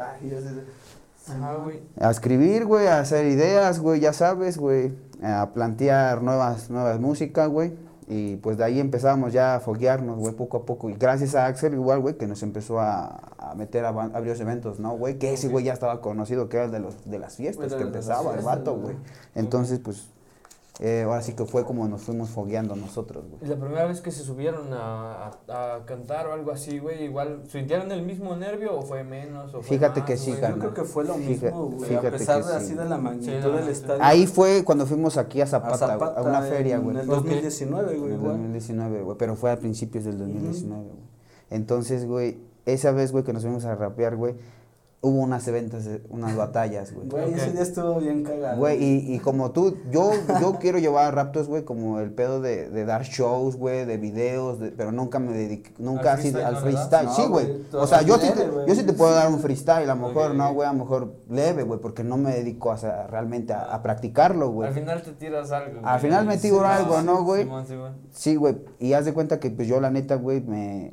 Ajá, güey. A escribir, güey, a hacer ideas, güey, ya sabes, güey. A plantear nuevas, nuevas músicas, güey. Y pues de ahí empezamos ya a foguearnos, güey, poco a poco. Y gracias a Axel igual, güey, que nos empezó a, a meter a, van- a varios eventos, ¿no, güey? Que ese güey ya estaba conocido, que era el de, los, de las fiestas, que empezaba el vato, güey. Entonces, pues, eh, ahora sí que fue como nos fuimos fogueando nosotros, Y güey. La primera vez que se subieron a, a, a cantar o algo así, güey, igual, ¿sintieron el mismo nervio o fue menos? O fue Fíjate más, que sí, güey? Yo creo que fue lo Fíjate- mismo, güey. A pesar que de sí, así de la Sí, magnitud no, del sí. estadio. Ahí fue cuando fuimos aquí a a Zapata, güey, a una feria, en güey. el Ok. 2019, En güey, el igual. 2019, güey, pero fue a principios del 2019, güey. Entonces, güey, esa vez, güey, que nos fuimos a rapear, güey, hubo unas eventos, unas batallas, güey. Güey, ese Ok. día estuvo bien cagado. Güey, y, y como tú, yo, yo quiero llevar a Raptors, güey, como el pedo de, de dar shows, güey, de videos, de- pero nunca me dediqué, nunca ¿Al así al freestyle. No, sí, güey. O sea, yo sí, te, güey. yo sí te puedo dar un freestyle, a lo mejor, no, güey, a lo mejor leve, güey, porque no me dedico a, sa- realmente a, a practicarlo, güey. Al final te tiras algo. Al güey. final me tiro algo, ¿no, güey? Sí, güey. Y haz de cuenta que pues yo la neta, güey, me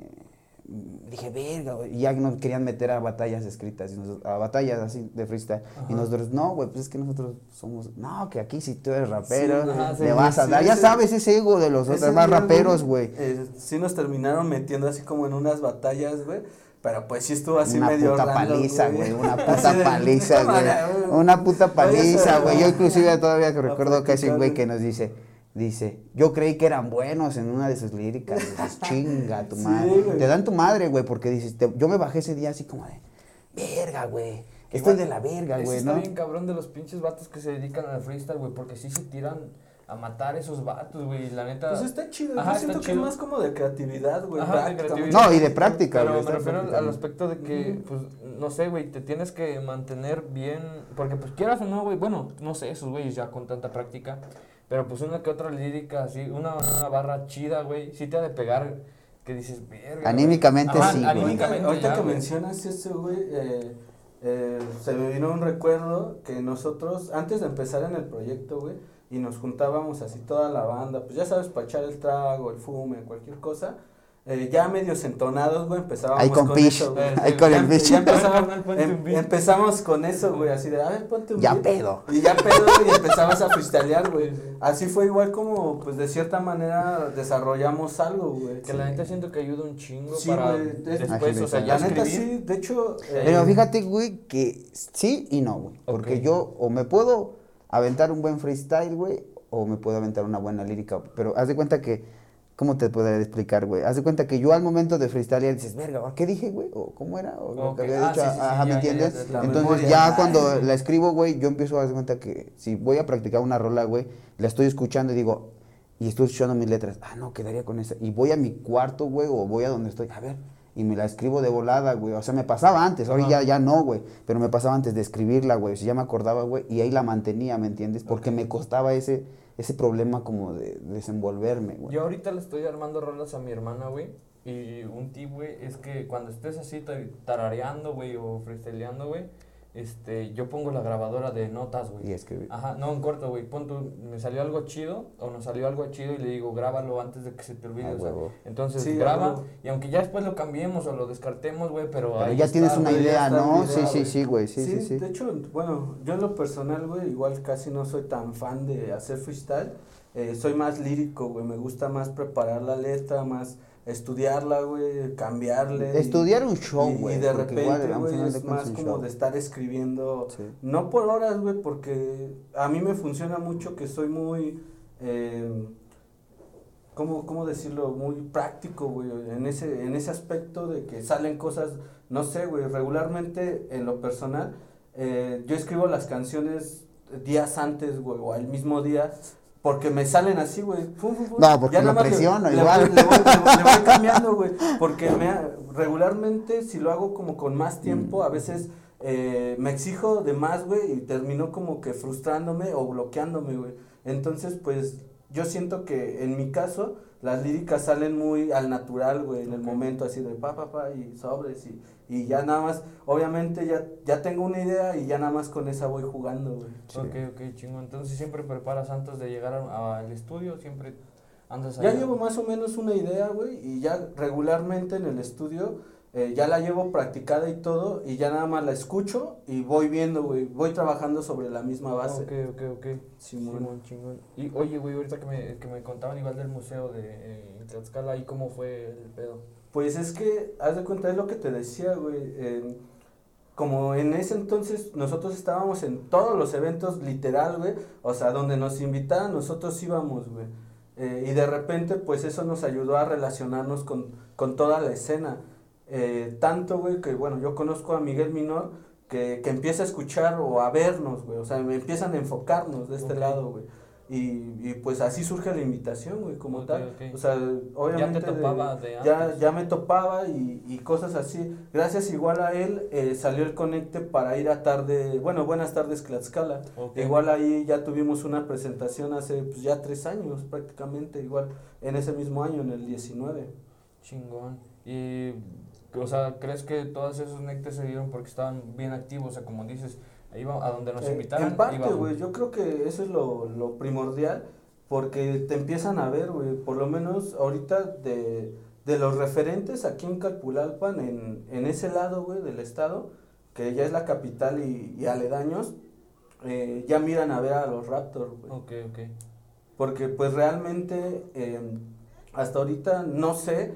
dije, verga. Y ya nos querían meter a batallas escritas, y nosotros- a batallas así de freestyle. Y Ajá. nosotros, no, güey, pues es que nosotros somos, no, que aquí si tú eres rapero, Sí, ajá, sí, vas a sí, dar. ya ese- sabes ese ego de los demás día, raperos, güey. eh, sí nos terminaron metiendo así como en unas batallas, güey. Pero pues sí estuvo así Una medio puta random, paliza, güey. Una puta paliza, güey. Una puta paliza, güey. Yo inclusive todavía que recuerdo que ese güey que nos dice, dice, yo creí que eran buenos en una de sus líricas. Dices, chinga tu madre. Te dan tu madre, güey, porque dices, te- yo me bajé ese día así como de, verga, güey. Estoy Igual, de la verga, güey, está ¿no? bien cabrón de los pinches vatos que se dedican al freestyle, güey, porque sí se tiran a matar esos vatos, güey, la neta... Pues está chido. Ajá, Yo siento está que es más como de creatividad, güey. Ajá, de práctica, creatividad. No, y de práctica, Pero güey, me está refiero al- aspecto de que, pues, no sé, güey, te tienes que mantener bien, porque pues quieras o no, güey, bueno, no sé, esos güeyes ya con tanta práctica, pero pues una que otra lírica, así, una, una barra chida, güey, sí te ha de pegar, que dices, verga. güey". Anímicamente Ajá, sí, güey. Ahorita, Anímicamente ahorita ya, que güey. mencionas eso, güey, eh, eh, se me vino un recuerdo que nosotros, antes de empezar en el proyecto, güey, y nos juntábamos así toda la banda, pues ya sabes, para echar el trago, el fume, cualquier cosa, eh, ya medios entonados, güey, empezábamos Ahí con Pish, eso, güey. ahí con Ya el empe- Pish. ya empezamos, em- empezamos con eso, güey, así de, a ver, ponte un Ya beat. pedo. Y ya pedo, y empezamos a freestylear, güey. Así fue igual como, pues, de cierta manera desarrollamos algo, güey. Que la neta siento que ayuda un chingo Sí, para güey, es- después, o sea, ya La neta sí, de hecho... eh, Pero fíjate, güey, que sí y no, güey. Porque yo o me puedo aventar un buen freestyle, güey, o me puedo aventar una buena lírica. Pero haz de cuenta que, ¿cómo te podría explicar, güey? Haz de cuenta que yo al momento de freestylear dices, verga, ¿qué dije, güey? ¿O cómo era? ¿O lo que había ah, dicho? sí, sí, sí, Ajá, ¿me entiendes? ya, Entonces ya cuando la escribo, güey, yo empiezo a dar cuenta que si voy a practicar una rola, güey, la estoy escuchando y digo, y estoy escuchando mis letras, ah, no, quedaría con esa. Y voy a mi cuarto, güey, o voy a donde estoy, a ver, y me la escribo de volada, güey. O sea, me pasaba antes, ahora ya, ya no, güey. Pero me pasaba antes de escribirla, güey. O sea, ya me acordaba, güey, y ahí la mantenía, ¿me entiendes? Porque me costaba ese, ese problema como de desenvolverme, güey. Yo ahorita le estoy armando rolas a mi hermana, güey. Y un tip, güey, es que cuando estés así tar- tarareando, güey, o freestyleando, güey, este, yo pongo la grabadora de notas, güey. Y escribir. Ajá, no, en corto, güey. Pon tú, me salió algo chido o nos salió algo chido y le digo, grábalo antes de que se te olvide. Ah, o sea, entonces Sí, graba huevo. y aunque ya después lo cambiemos o lo descartemos, güey, pero, Pero ahí ya está, tienes una güey. idea, ¿no? video, Sí, sí, güey. sí, güey, sí, sí, sí. De hecho, bueno, yo en lo personal, güey, igual casi no soy tan fan de hacer freestyle. Eh, soy más lírico, güey. Me gusta más preparar la letra, más estudiarla, güey, cambiarle. y- Estudiar un show, güey. Y, de repente, igual, de es más como show. de estar escribiendo. Sí. No por horas, güey, porque a mí me funciona mucho que soy muy. Eh, ¿cómo, ¿Cómo decirlo? Muy práctico, güey. En ese, en ese aspecto de que salen cosas. No sé, güey. Regularmente, en lo personal, eh, yo escribo las canciones días antes, güey, o al mismo día. Porque me salen así, güey. No, porque Ya lo presiono, le igual. Le voy, le voy- le voy cambiando, güey. Porque me, regularmente, si lo hago como con más tiempo, Mm. a veces eh, me exijo de más, güey, y termino como que frustrándome o bloqueándome, güey. Entonces, pues, yo siento que en mi caso, las líricas salen muy al natural, güey, en el momento así de pa, pa, pa, y sobres, y, y ya nada más, obviamente ya, ya tengo una idea y ya nada más con esa voy jugando, güey. Sí. Ok, ok, chingo. Entonces siempre preparas antes de llegar a- al estudio, siempre andas ahí. Ya llevo más o menos una idea, güey, y ya regularmente en el estudio eh, ya la llevo practicada y todo, y ya nada más la escucho y voy viendo, güey, voy trabajando sobre la misma base. Ok, ok, ok. Simón. Simón, chingón. Y oye, güey, ahorita que me, que me contaban igual del museo de eh, Tlaxcala, ¿ahí cómo fue el pedo? Pues es que, haz de cuenta, es lo que te decía, güey. eh, como en ese entonces nosotros estábamos en todos los eventos, literal, güey. O sea, donde nos invitaban, nosotros íbamos, güey. Eh, y de repente, pues eso nos ayudó a relacionarnos con, con toda la escena. Eh, tanto, güey, que bueno, yo conozco a Miguel Minor, que, que empieza a escuchar o a vernos, güey. O sea, me empiezan a enfocarnos de este lado, güey. Y, y pues así surge la invitación, güey, como tal. O sea, obviamente. de- topaba de ya, ya me topaba y, y cosas así. Gracias igual a él eh, salió el conecte para ir a tarde, bueno, buenas tardes Tlaxcala. Ok. Igual ahí ya tuvimos una presentación hace pues, ya tres años prácticamente, igual en ese mismo año, en el 19. Chingón. Y, o sea, ¿crees que todos esos nectes se dieron porque estaban bien activos? O sea, como dices, ahí va, a donde nos Eh, invitaron. en parte, güey, yo creo que eso es lo, lo primordial, porque te empiezan a ver, güey, por lo menos ahorita de, de los referentes aquí en Calpulalpan, en, en ese lado, güey, del estado, que ya es la capital y, y aledaños, eh, ya miran a ver a los Raptors, güey. Ok, ok. Porque pues realmente eh, hasta ahorita no sé,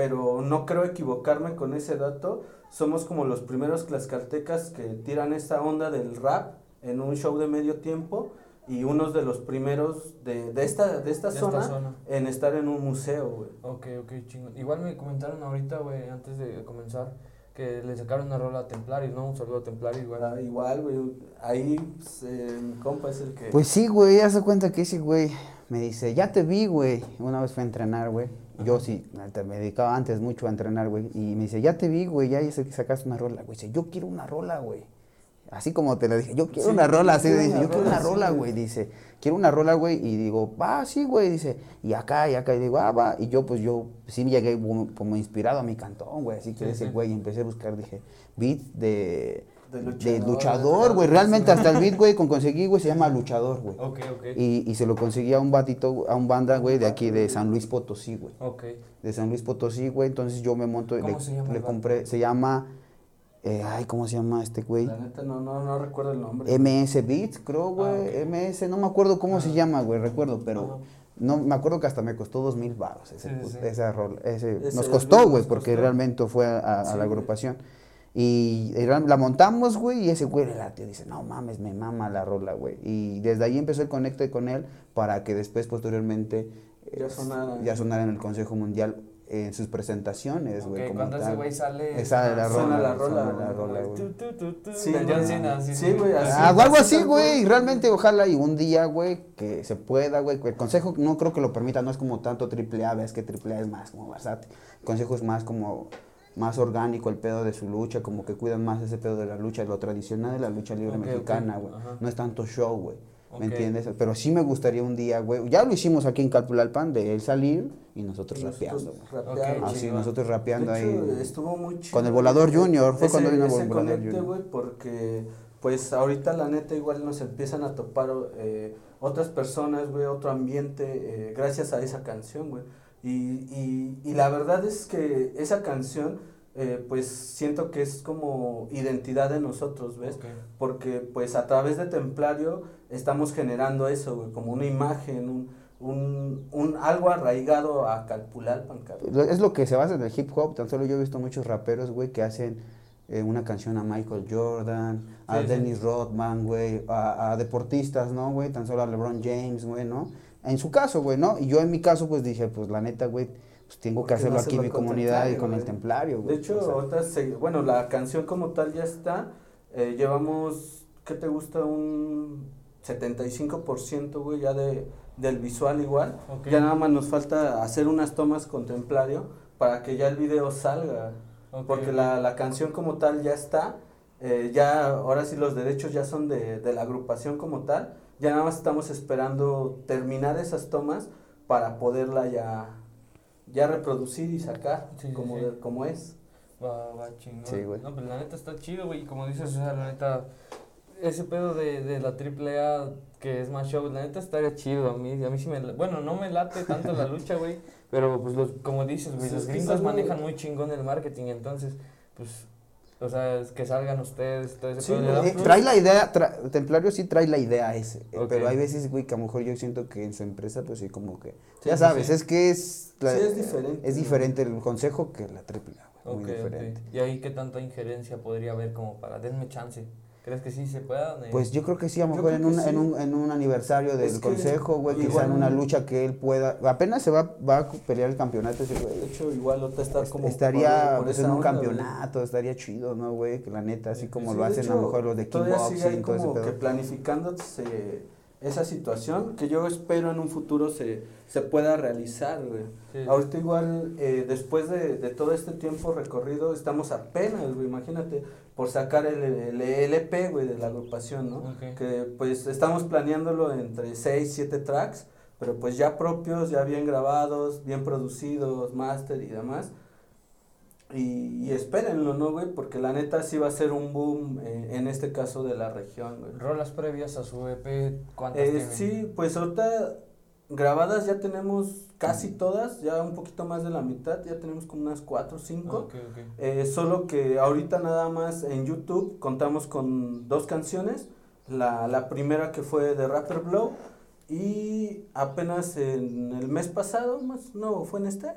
pero no creo equivocarme con ese dato. Somos como los primeros tlaxcaltecas que tiran esta onda del rap en un show de medio tiempo y unos de los primeros de, de esta, de esta De zona esta zona. en estar en un museo, güey. Ok, ok, chingón. Igual me comentaron ahorita, güey, antes de comenzar, que le sacaron una rola a Templaris, ¿no? Un saludo a Templaris, güey. Ah, igual, güey, ahí pues, eh, mi compa es el que... Pues sí, güey, haz de cuenta que ese güey me dice, ya te vi, güey. Una vez fui a entrenar, güey. Yo sí, me dedicaba antes mucho a entrenar, güey. Y me dice, ya te vi, güey, ya sé que sacaste una rola, güey. Dice, yo quiero una rola, güey. Así como te lo dije, yo quiero Sí, una rola, así, dice, yo quiero una sí, rola, güey. Dice, quiero una rola, güey. Y digo, va, sí, güey. Dice, y acá, y acá. Y digo, ah, va. Y yo, pues yo, sí llegué como, como inspirado a mi cantón, güey. Así que Sí, ese sí. güey, y empecé a buscar, dije, beat de, De de luchador, güey. Realmente hasta el beat, güey, con conseguí, güey, se llama luchador, güey. Ok, ok. Y, y se lo conseguí a un batito, a un banda, güey, de aquí de San Luis Potosí, güey. Ok. De San Luis Potosí, güey. Entonces yo me monto ¿Cómo le, se llama le compré, se llama, eh, ay, ¿cómo se llama este güey? La neta no, no, no recuerdo el nombre. MS Beats, creo, güey. Ah, ok. MS, no me acuerdo cómo se Ajá. llama, güey, recuerdo, pero no me acuerdo que hasta me costó dos mil baros ese, Sí, sí. esa rol, ese, Ese nos costó, güey, porque costó. realmente fue a, a- a Sí, la agrupación. Y la montamos, güey, y ese güey le latió, dice, no mames, me mama la rola, güey. Y desde ahí empezó el conecte con él para que después, posteriormente, Ya eh, sonara. ya sonara en el Consejo Mundial en sus presentaciones, güey. Ok, como cuando ese tal. güey sale. Sale la Suena rola, la suena rola, la güey. rola, Sí, de güey. John Cena, sí, Sí, güey, así. Ah, o algo así, güey. Realmente, ojalá y un día, güey, que se pueda, güey. El consejo no creo que lo permita, no es como tanto triple A, ves que triple A es más como versátil. El consejo es más como más orgánico el pedo de su lucha, como que cuidan más ese pedo de la lucha, lo tradicional de la lucha libre Ok, ok. mexicana, güey. Ajá. No es tanto show, güey. ¿Me Ok. entiendes? Pero sí me gustaría un día, güey. Ya lo hicimos aquí en Calpulalpan, de él salir y nosotros Nosotros rapeando, rapeando. Ah, nosotros rapeando De hecho, ahí. estuvo muy chido. Con el Volador Junior, fue ese, cuando vino el Volador conecte, Junior. güey, porque pues ahorita la neta igual nos empiezan a topar eh, otras personas, güey, otro ambiente, eh, gracias a esa canción, güey. Y, y, y la verdad es que esa canción, eh, pues siento que es como identidad de nosotros, ¿ves? Porque pues a través de Templario estamos generando eso, güey, como una imagen, un, un, un algo arraigado a Calpulalpan, cabrón. Lo- Es lo que se basa en el hip hop. Tan solo yo he visto muchos raperos, güey, que hacen eh, una canción a Michael Jordan, a Sí, sí. Dennis Rodman, güey, a, a deportistas, ¿no, güey? Tan solo a LeBron James, güey, ¿no? En su caso, güey, ¿no? Y yo en mi caso, pues dije, pues la neta, güey, pues tengo ¿Por que no hacerlo aquí en mi comunidad y con el güey? templario, De güey. hecho, o sea. ahorita se- bueno, la canción como tal ya está. eh, llevamos, ¿qué te gusta? Un 75%, güey, ya de, del visual igual. Ok. Ya nada más nos falta hacer unas tomas con Templario para que ya el video salga. Ok, Porque la, la canción como tal ya está. eh, ya, ahora sí los derechos ya son de, de la agrupación como tal. Ya nada más estamos esperando terminar esas tomas para poderla ya, ya reproducir y sacar Sí, como, sí. de- como es. Va, va chingón. Sí, güey. No, pues la neta está chido, güey. y Como dices, o sea, la neta, ese pedo de, de la AAA que es más show, la neta estaría chido. A mí, a mí sí me. la- Bueno, no me late tanto la lucha, güey. Pero, pues, los, como dices, güey, Sí, los gringos manejan muy chingón el marketing. Entonces, pues, o sea, es que salgan ustedes, todo ese Sí. Eh, trae la idea, tra- Templario sí trae la idea ese, eh, pero hay veces, güey, que a lo mejor yo siento que en su empresa, pues sí, como que, Sí, ya sabes, sí. es que es, la- Sí, es diferente, es diferente el consejo que la triple A, güey, muy diferente. ¿Y ahí qué tanta injerencia podría haber como para, denme chance? ¿Crees que sí se pueda? Pues yo creo que sí, a lo mejor en un, en, un, en un aniversario del Es consejo, güey, quizá igual- en una lucha que él pueda, apenas se va, va a pelear el campeonato ese De güey. hecho, igual otra está como. Estaría por- por pues, en un onda, güey. campeonato, estaría chido, ¿no, güey? Que la neta, así como Sí, lo de hacen a lo mejor los de Todavía sigue ahí kickboxing, todo ese como que planificándose esa situación que yo espero en un futuro se, se pueda realizar, güey. sí. Ahorita igual, eh, después de, de todo este tiempo recorrido, estamos apenas, güey, imagínate, por sacar el, el, el EP, güey, de la agrupación, ¿no? Ok. Que pues estamos planeándolo entre 6, 7 tracks, pero pues ya propios, ya bien grabados, bien producidos, master y demás. Y, y espérenlo, ¿no, güey? Porque la neta sí va a ser un boom eh, en este caso de la región, güey. Rolas previas a su EP, ¿cuántas Eh, tienen? sí, pues ahorita grabadas ya tenemos casi todas, ya un poquito más de la mitad, ya tenemos como unas 4 o 5. Ok, ok. Eh, solo que ahorita nada más en YouTube contamos con dos canciones. La, la primera que fue de Rapper Blow y apenas en el mes pasado, más, no, fue en este.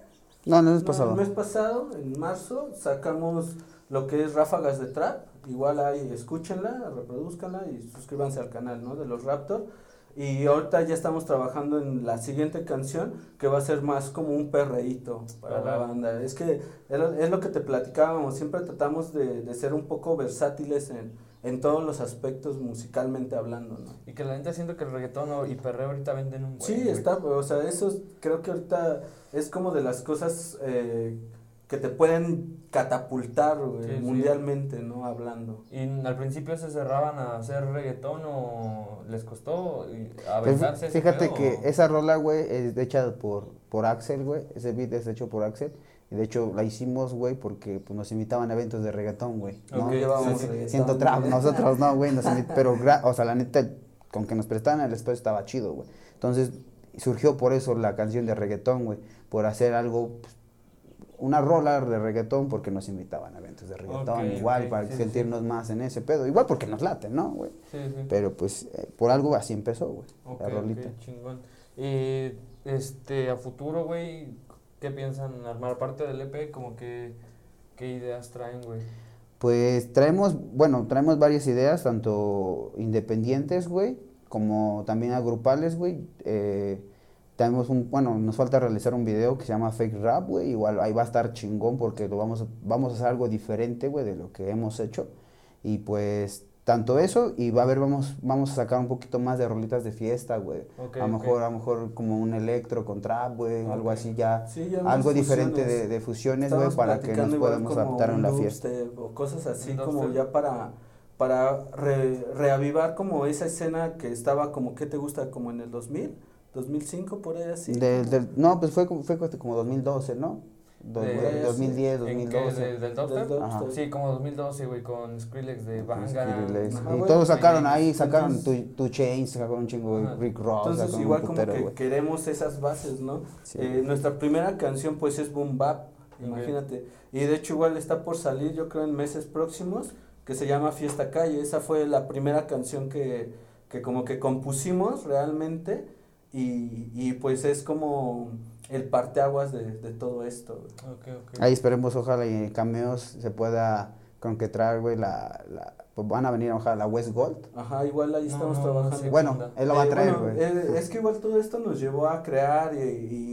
No, no es No, pasado. el mes pasado, en marzo, sacamos lo que es Ráfagas de Trap. Igual ahí escúchenla, reproduzcanla y suscríbanse al canal, ¿no? De los Raptor. Y ahorita ya estamos trabajando en la siguiente canción que va a ser más como un perreíto para la Ajá. banda. Es que es lo, es lo que te platicábamos, siempre tratamos de, de ser un poco versátiles en, en todos los aspectos musicalmente hablando, ¿no? Y que la neta siento que el reggaetón o- y perreo ahorita venden un buen, Sí, está, o sea, eso es- creo que ahorita es como de las cosas eh, que te pueden catapultar güey, Sí, sí. mundialmente, ¿no? Hablando. ¿Y al principio se cerraban a hacer reggaetón o les costó y- Pues, aventarse ese fíjate pedo, que o- esa rola, güey, es hecha por, por Axel, güey. Ese beat es hecho por Axel. Y de hecho la hicimos, güey, porque pues, nos invitaban a eventos de reggaetón, güey. ¿no? Ok, Llevábamos sí, Siento trap, nosotros no, güey. pero, o sea, la neta, con que nos prestaban el espacio estaba chido, güey. Entonces, surgió por eso la canción de reggaetón, güey. Por hacer algo, pues, una rola de reggaetón, porque nos invitaban a eventos de reggaetón. Igual, para sí, sí, sentirnos más en ese pedo. Igual porque nos late, ¿no, güey? Sí, sí. Pero pues, eh, por algo así empezó, güey. La rolita. ok, chingón. Y este, a futuro, güey, ¿qué piensan armar? Aparte del EP, como que, ¿qué ideas traen, güey? Pues traemos, bueno, traemos varias ideas, tanto independientes, güey, como también agrupales, güey. Eh, tenemos un, bueno, nos falta realizar un video que se llama Fake Rap, güey. Igual ahí va a estar chingón porque lo vamos vamos a hacer algo diferente, güey, de lo que hemos hecho. Y pues tanto eso y va a haber, vamos, vamos a sacar un poquito más de rolitas de fiesta, güey. A lo mejor, a lo mejor como un electro con trap, güey, algo así ya. Sí, ya más Algo diferente de, de fusiones, güey, para que nos podamos adaptar en la fiesta. O cosas así Un como ya para, para re- reavivar como esa escena que estaba como, ¿qué te gusta? Como en el 2000, 2005, por ahí así. No, pues fue, como- fue como 2012, ¿no? Do- De- 2010, ¿En qué? 2012. ¿De- ¿Del Doctor? Del Ajá. Doctor. Sí, como 2012, güey, con Skrillex de. Skrillex. Ajá, y güey. todos sacaron ahí, Entonces- sacaron tu, tu Chains, sacaron un chingo de. Rick Ross, Entonces sacaron igual un como que queremos esas bases, ¿no? Sí. Eh, nuestra primera canción pues es Boom Bap, imagínate. Y de hecho igual está por salir yo creo en meses próximos, que se llama Fiesta Calle. Esa fue la primera canción que, que como que compusimos realmente y, y pues es como el parteaguas de, de todo esto. Ahí esperemos, ojalá y en cameos se pueda concretar, güey, la, la, pues van a venir, ojalá, la West Gold. Ajá, igual ahí No, estamos no, no trabajando. sé. Bueno, onda? él lo va a Eh, traer, bueno, güey. eh, es que igual todo esto nos llevó a crear y,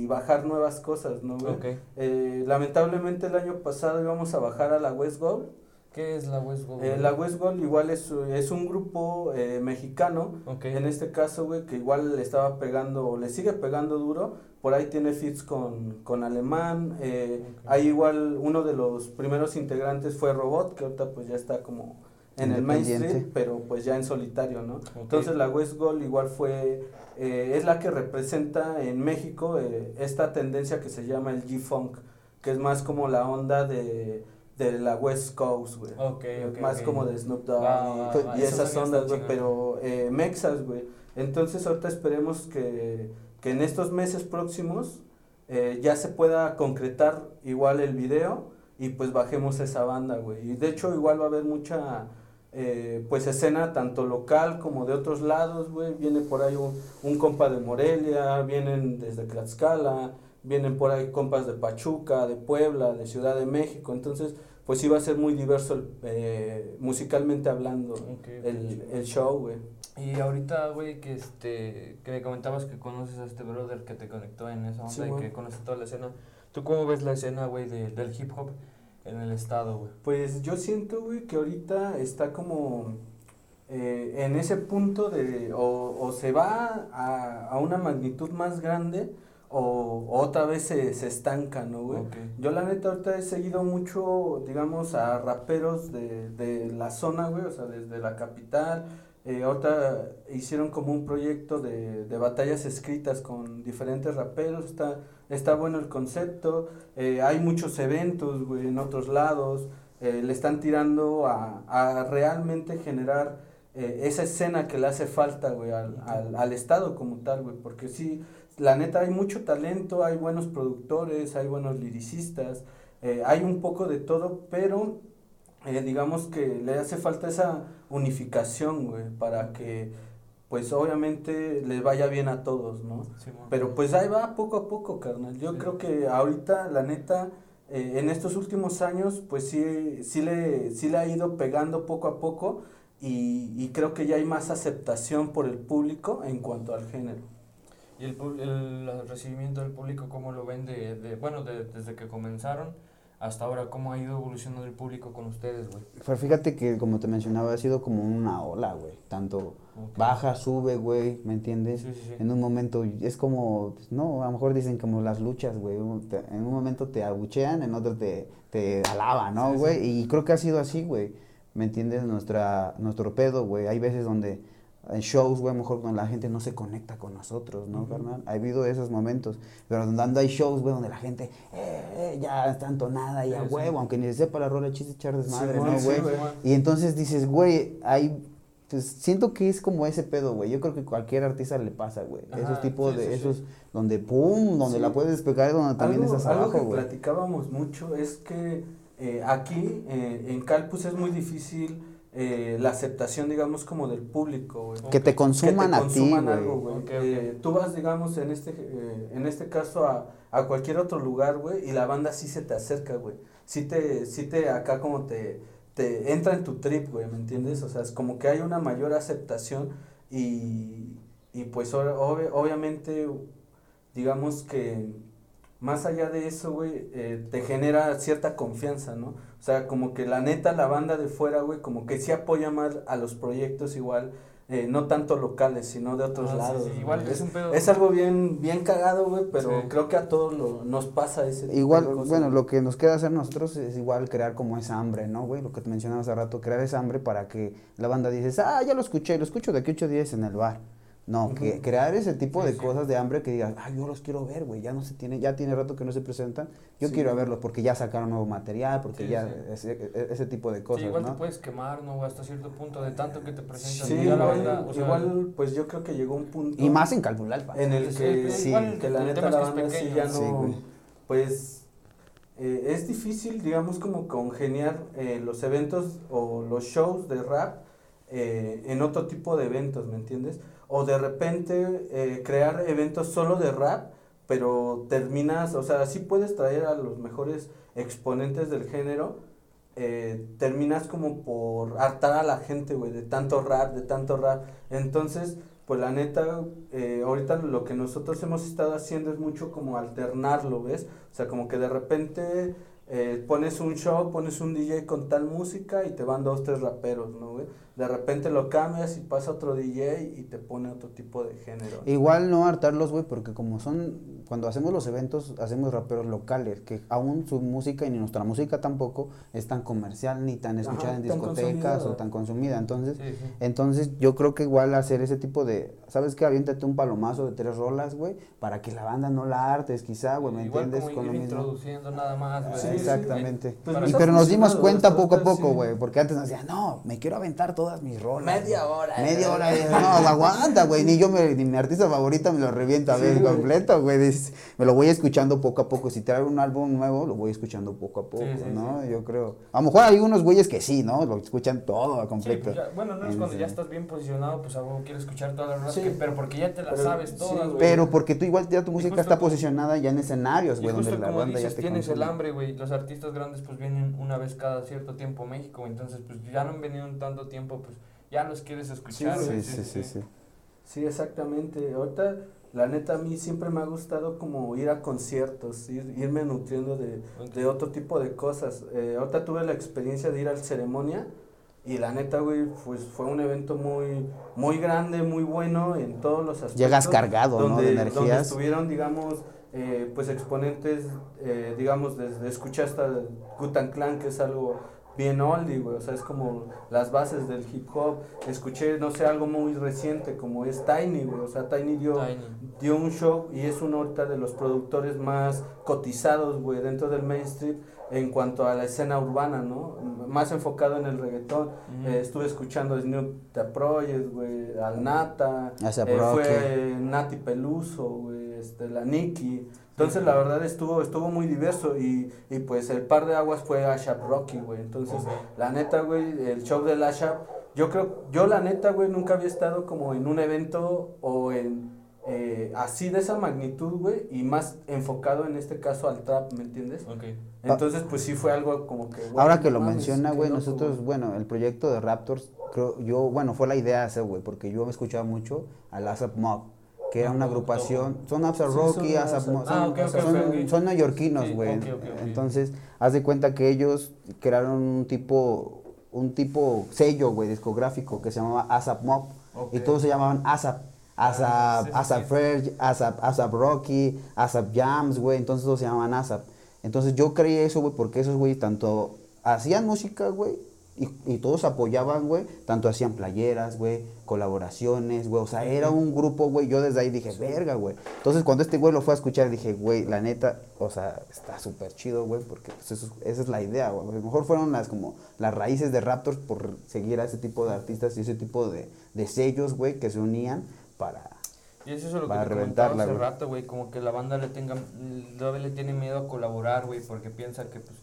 y bajar nuevas cosas, ¿no, güey? Ok. Eh, lamentablemente el año pasado íbamos a bajar a la West Gold. ¿Qué es la West Gold? Eh, la West Gold igual es, es un grupo eh, mexicano, en este caso, güey, que igual le estaba pegando, o le sigue pegando duro, por ahí tiene fits con, con Alemán, eh, ahí igual uno de los primeros integrantes fue Robot, que ahorita pues ya está como en el Main Independiente. Street, pero pues ya en solitario, ¿no? Entonces la West Gold igual fue, eh, es la que representa en México eh, esta tendencia que se llama el G-Funk, que es más como la onda de, de la West Coast, güey. Ok, ok, más ok. como de Snoop Dogg y- y, esas ondas, güey, pero eh, mexas, güey. Entonces ahorita esperemos que, que en estos meses próximos eh, ya se pueda concretar igual el video y pues bajemos esa banda, güey. Y de hecho igual va a haber mucha eh, pues escena tanto local como de otros lados, güey. Viene por ahí un, un compa de Morelia, vienen desde Tlaxcala, vienen por ahí compas de Pachuca, de Puebla, de Ciudad de México. Entonces, pues sí va a ser muy diverso el, eh, musicalmente hablando el, el show, güey. Y ahorita, güey, que este, que me comentabas que conoces a este brother que te conectó en esa onda Sí, y que conoce toda la escena. ¿Tú cómo ves la escena, güey, de- del hip hop en el estado, güey? Pues yo siento, güey, que ahorita está como eh, en ese punto de o, o se va a, a una magnitud más grande o, otra vez se, se estanca, ¿no, güey? Yo la neta ahorita he seguido mucho, digamos, a raperos de, de la zona, güey, o sea, desde la capital. Eh, ahorita hicieron como un proyecto de, de batallas escritas con diferentes raperos, está, está bueno el concepto, eh, hay muchos eventos, güey, en otros lados, eh, le están tirando a, a realmente generar eh, esa escena que le hace falta, güey, al, al, al estado como tal, güey, porque sí, la neta hay mucho talento, hay buenos productores, hay buenos liricistas, eh, hay un poco de todo, pero eh, digamos que le hace falta esa unificación, güey, para que pues obviamente les vaya bien a todos, ¿no? Pero pues ahí va poco a poco, carnal. Yo Sí. creo que ahorita, la neta, en estos últimos años, pues sí, sí, le, sí le ha ido pegando poco a poco y, y creo que ya hay más aceptación por el público en cuanto al género. ¿Y el, el, el recibimiento del público cómo lo ven de, de- bueno, de- desde que comenzaron hasta ahora? ¿Cómo ha ido evolucionando el público con ustedes, güey? Pero fíjate que, como te mencionaba, ha sido como una ola, güey. Tanto Ok. baja, sube, güey, ¿me entiendes? Sí, sí, sí. En un momento es como, no, a lo mejor dicen como las luchas, güey. En un momento te abuchean, en otro te, te alaban, ¿no, Sí, güey? sí. Y creo que ha sido así, güey. ¿Me entiendes? Nuestra, nuestro pedo, güey. Hay veces donde en shows, güey, mejor cuando la gente no se conecta con nosotros, ¿no, Ujú. carnal? Ha habido esos momentos. Pero donde hay shows, güey, donde la gente eh, eh, ya está entonada y a Sí, sí. huevo, aunque ni se sepa la rola, chiste echar desmadre, Simón, ¿no, sí, güey? güey. Y entonces dices, güey, hay. Pues siento que es como ese pedo, güey. Yo creo que cualquier artista le pasa, güey. Esos tipos sí, de. sí, sí. esos donde pum, donde Sí. la puedes pegar, donde también algo, estás algo abajo, que güey. platicábamos mucho es que eh, aquí eh, en Calpus es muy difícil eh, la aceptación, digamos, como del público, güey. Que te que consuman te a consuman ti, algo, güey. güey. Ok, ok. Eh, tú vas, digamos, en este, eh, en este caso a, a cualquier otro lugar, güey, y la banda sí se te acerca, güey. Sí te, sí te, acá como te, te entra en tu trip, güey, ¿me entiendes? O sea, es como que hay una mayor aceptación y, y pues ob- obvi- obviamente, digamos que más allá de eso, güey, eh, te genera cierta confianza, ¿no? O sea, como que la neta, la banda de fuera, güey, como que sí apoya más a los proyectos igual, eh, no tanto locales, sino de otros Ah, lados. sí, igual es un pedo. Es algo bien, bien cagado, güey, pero Sí. creo que a todos lo- nos pasa ese tipo Igual, de cosas. bueno, lo que nos queda hacer nosotros es igual crear como esa hambre, ¿no, güey? Lo que te mencionaba hace rato, crear esa hambre para que la banda dices, ah, ya lo escuché, lo escucho de aquí ocho días en el bar. No, que crear ese tipo Sí, de sí. cosas de hambre que digas, ah, yo los quiero ver, güey, ya no se tiene, ya tiene rato que no se presentan, yo Sí. quiero verlos porque ya sacaron nuevo material, porque Sí, ya, sí. Ese, e- ese tipo de cosas, sí, igual ¿no? te puedes quemar, ¿no? Hasta cierto punto, de tanto que te presentan. Sí, ya la banda, o sea, igual, pues yo creo que llegó un punto. Y más en Calpulalpa. en el que, igual que la neta la banda sí ya no, pues eh, es difícil, digamos, como congeniar eh, los eventos o los shows de rap eh, en otro tipo de eventos, ¿me entiendes? O de repente eh, crear eventos solo de rap, pero terminas, o sea, sí puedes traer a los mejores exponentes del género, eh, terminas como por hartar a la gente, güey, de tanto rap, de tanto rap. Entonces, pues la neta, eh, ahorita lo que nosotros hemos estado haciendo es mucho como alternarlo, ¿ves? O sea, como que de repente pones un show, pones un DJ con tal música y te van dos, tres raperos, ¿no, güey? De repente lo cambias y pasa otro DJ y te pone otro tipo de género. Igual no hartarlos, güey, porque como son, cuando hacemos los eventos, hacemos raperos locales, que aún su música y ni nuestra música tampoco es tan comercial ni tan escuchada Ajá, en tan discotecas consumida. o tan consumida. Entonces, Sí, sí. entonces yo creo que igual hacer ese tipo de, ¿sabes qué? Aviéntate un palomazo de tres rolas, güey, para que la banda no la hartes, quizá, güey, ¿me Igual entiendes? como Con lo ir mismo. introduciendo nada más, güey. Sí, Exactamente. Pues Y pero nos dimos cuenta poco a poco, sí. güey, porque antes nos decían, no, me quiero aventar todas mis rolas. Media güey". hora. Media hora, de- no, aguanta, güey, ni yo, me, ni mi artista favorita me lo revienta a ver completo, güey, dices, me lo voy escuchando poco a poco, si trae un álbum nuevo, lo voy escuchando poco a poco, Sí, sí, ¿no? Yo creo, a lo mejor hay unos güeyes que sí, ¿no? Lo escuchan todo a Sí, completo. pues ya- bueno, no es cuando ya estás bien posicionado, pues a huevo quieres escuchar todas las rolas, Sí. que- pero porque ya te las Pero- sabes todas, güey. güey. Pero porque tú igual ya tu música justo está posicionada ya en escenarios, güey, donde la banda dices, ya te tienes el hambre, güey. Los artistas grandes pues vienen una vez cada cierto tiempo a México, entonces pues ya no han venido en tanto tiempo, pues ya los quieres escuchar, Sí. Sí, sí, sí, sí. Sí, exactamente. Ahorita, la neta, a mí siempre me ha gustado como ir a conciertos, ir- irme nutriendo de, de otro tipo de cosas. Eh, ahorita tuve la experiencia de ir al ceremonia y la neta, güey, pues fue un evento muy, muy grande, muy bueno en todos los aspectos. Llegas cargado, ¿no? donde, De Donde energías. estuvieron, digamos, eh, pues exponentes, eh, digamos, desde escuché hasta Gutan Clan, que es algo bien oldie, güey, o sea, es como las bases del hip hop. Escuché, no sé, algo muy reciente, como es Tiny, güey, o sea, Tiny dio, Tiny. dio un show y es uno ahorita de los productores más cotizados, güey, dentro del mainstream en cuanto a la escena urbana, ¿no? Más enfocado en el reggaetón. Eh, estuve escuchando a Snoop The Project, güey, al Nata, eh, fue Nati Peluso, güey, este, la Nicki. Entonces, la verdad, estuvo estuvo muy diverso y, y pues el par de aguas fue Ashap Rocky, güey. Entonces, la neta, güey, el show del Ashap, yo creo, yo la neta, güey, nunca había estado como en un evento o en eh, así de esa magnitud, güey, y más enfocado en este caso al trap, ¿me entiendes? Ok. Entonces, pues sí fue algo como que... Ahora que lo mames, menciona, güey, nosotros, bueno, el proyecto de Raptors, creo, yo, bueno, fue la idea hacer, güey, porque yo me escuchaba mucho al ASAP Mob, que era una agrupación, son Sí, Rocky, son neoyorquinos, Sí, güey. Entonces, haz de cuenta que ellos crearon un tipo, un tipo sello, güey, discográfico que se llamaba ASAP Mob, y todos se llamaban ASAP. ASAP, Ah, sí, sí, ASAP. Ferg, ASAP, ASAP Rocky, ASAP Jams, güey, entonces todos se llamaban ASAP. Entonces yo creí eso, güey, porque esos güey tanto hacían música, güey, y, y todos apoyaban, güey, tanto hacían playeras, güey, colaboraciones, güey, o sea, era un grupo, güey, yo desde ahí dije, verga, güey. Entonces cuando este güey lo fue a escuchar, dije, güey, la neta, o sea, está súper chido, güey, porque pues, eso, es- esa es la idea, güey. A lo mejor fueron las, como, las raíces de Raptors por seguir a ese tipo de artistas y ese tipo de, de sellos, güey, que se unían para... Y es eso lo que Para te comentaba reventarla, hace rato, güey, como que la banda le tenga, le tiene miedo a colaborar, güey, porque piensa que, pues,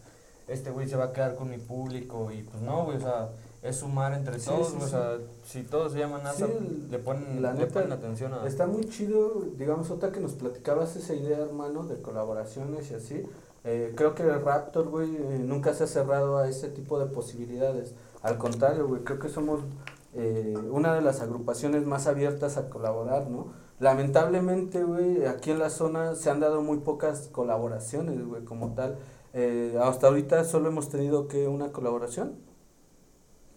este güey se va a quedar con mi público y, pues, no, güey, o sea, es sumar entre Sí, todos, sí, o sea, si todos se llaman el- le ponen, la le neta, ponen atención a... Está muy chido, digamos, otra que nos platicabas esa idea, hermano, de colaboraciones y así. Eh, creo que Raptor, güey, eh, nunca se ha cerrado a ese tipo de posibilidades. Al contrario, güey, creo que somos eh, una de las agrupaciones más abiertas a colaborar, ¿no? Lamentablemente, güey, aquí en la zona se han dado muy pocas colaboraciones, güey, como tal. Eh, hasta ahorita solo hemos tenido que una colaboración.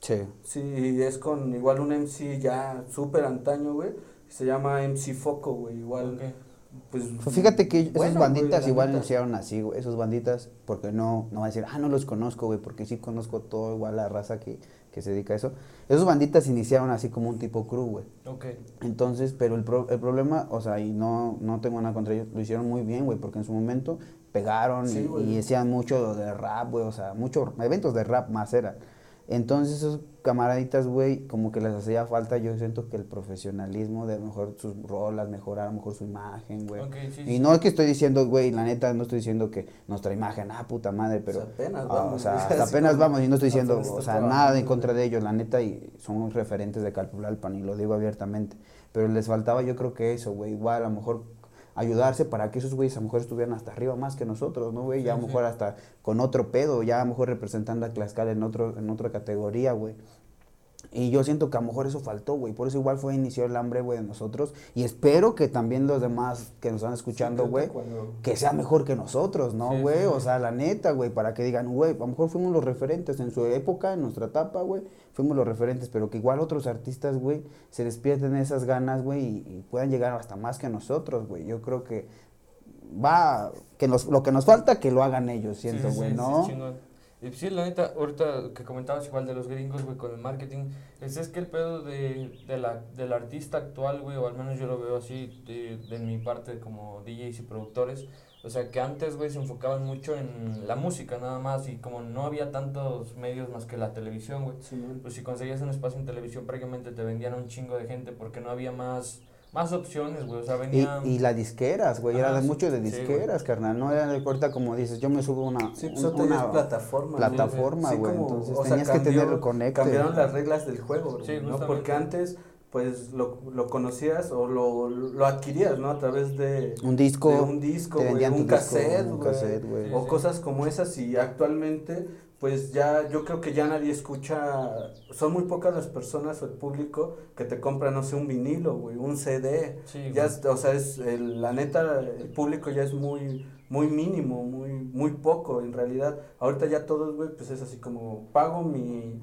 Sí. Sí, es con igual un MC ya súper antaño, güey. Se llama MC Foco, güey. Igual, Ok. pues. Pues fíjate que esas bueno, güey, banditas igual iniciaron así, güey. Esas banditas, porque no, no va a decir, ah, no los conozco, güey, porque sí conozco todo igual la raza que, que se dedica a eso. Esas banditas iniciaron así como un tipo crew, güey. Ok. Entonces, pero el, pro- el problema, o sea, y no, no tengo nada contra ellos, lo hicieron muy bien, güey, porque en su momento pegaron Sí, y- y, hacían mucho de rap, güey, o sea, muchos eventos de rap más era. Entonces, esos camaraditas, güey, como que les hacía falta, yo siento que el profesionalismo de mejor sus rolas, mejorar a lo mejor su imagen, güey. Sí, y sí. no es que estoy diciendo, güey, la neta, no estoy diciendo que nuestra imagen, ah, puta madre, pero... Apenas ah, vamos, o sea, hasta apenas como vamos y no estoy diciendo, o sea, nada en contra de ellos, la neta, y son referentes de Calpulalpan y lo digo abiertamente. Pero les faltaba yo creo que eso, güey, igual a lo mejor ayudarse para que esos güeyes a lo mejor estuvieran hasta arriba más que nosotros, ¿no, güey? Ya a lo mejor sí. hasta con otro pedo, ya a lo mejor representando a Tlaxcala en, otro, en otra categoría, güey. Y yo siento que a lo mejor eso faltó, güey. Por eso igual fue inició el hambre, güey, de nosotros. Y espero que también los demás que nos están escuchando, güey, que cuando- que sea mejor que nosotros, ¿no, güey? sí, o sea, la neta, güey, para que digan, güey, a lo mejor fuimos los referentes en su época, en nuestra etapa, güey, fuimos los referentes, pero que igual otros artistas, güey, se despierten esas ganas, güey, y, y puedan llegar hasta más que nosotros, güey. Yo creo que va, que nos, lo que nos falta, que lo hagan ellos, siento, Sí, sí, güey, sí, ¿no? Y sí, la neta, ahorita que comentabas igual de los gringos, güey, con el marketing, es, es que el pedo de, de la, del artista actual, güey, o al menos yo lo veo así de, de mi parte como DJs y productores, o sea, que antes, güey, se enfocaban mucho en la música nada más y como no había tantos medios más que la televisión, güey, Sí, pues si conseguías un espacio en televisión prácticamente te vendían a un chingo de gente porque no había más, más opciones, güey, o sea, venían... y las disqueras, güey, era Ajá, de sí, mucho de sí, disqueras, carnal, no era de corta como dices, yo me subo una, Sí, pues un- una es plataforma. plataforma, Sí, güey, como, entonces o sea, tenías que cambió- tener el conecte. Cambiaron las reglas del juego, Sí, ¿no? Porque antes, pues, lo, lo conocías o lo, lo adquirías, ¿no? A través de... Un disco, de un disco, güey, un disco, cassette, un güey, cassette, güey. o cosas como esas y actualmente pues ya yo creo que ya nadie escucha, son muy pocas las personas o el público que te compra no sé un vinilo, güey, un CD, Sí, ya es- o sea, es el- la neta el público ya es muy muy mínimo, muy muy poco en realidad. Ahorita ya todos, güey, pues es así como pago mi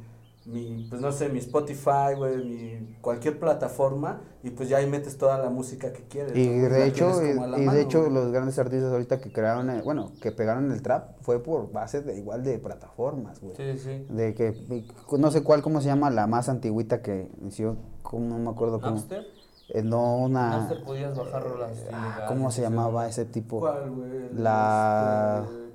mi, pues no sé, mi Spotify, güey, mi cualquier plataforma y pues ya ahí metes toda la música que quieres. Y ¿no? de hecho, y, de hecho los grandes artistas ahorita que crearon, el- bueno, que pegaron el trap fue por base de igual de plataformas, güey. Sí, sí. De que, no sé cuál, cómo se llama, la más antigüita que inició, como, no me acuerdo cómo. Napster. Eh, no, una... Napster podías bajar rolas Ah, ¿Cómo se llamaba ese tipo? ¿Cuál, güey? La- Este,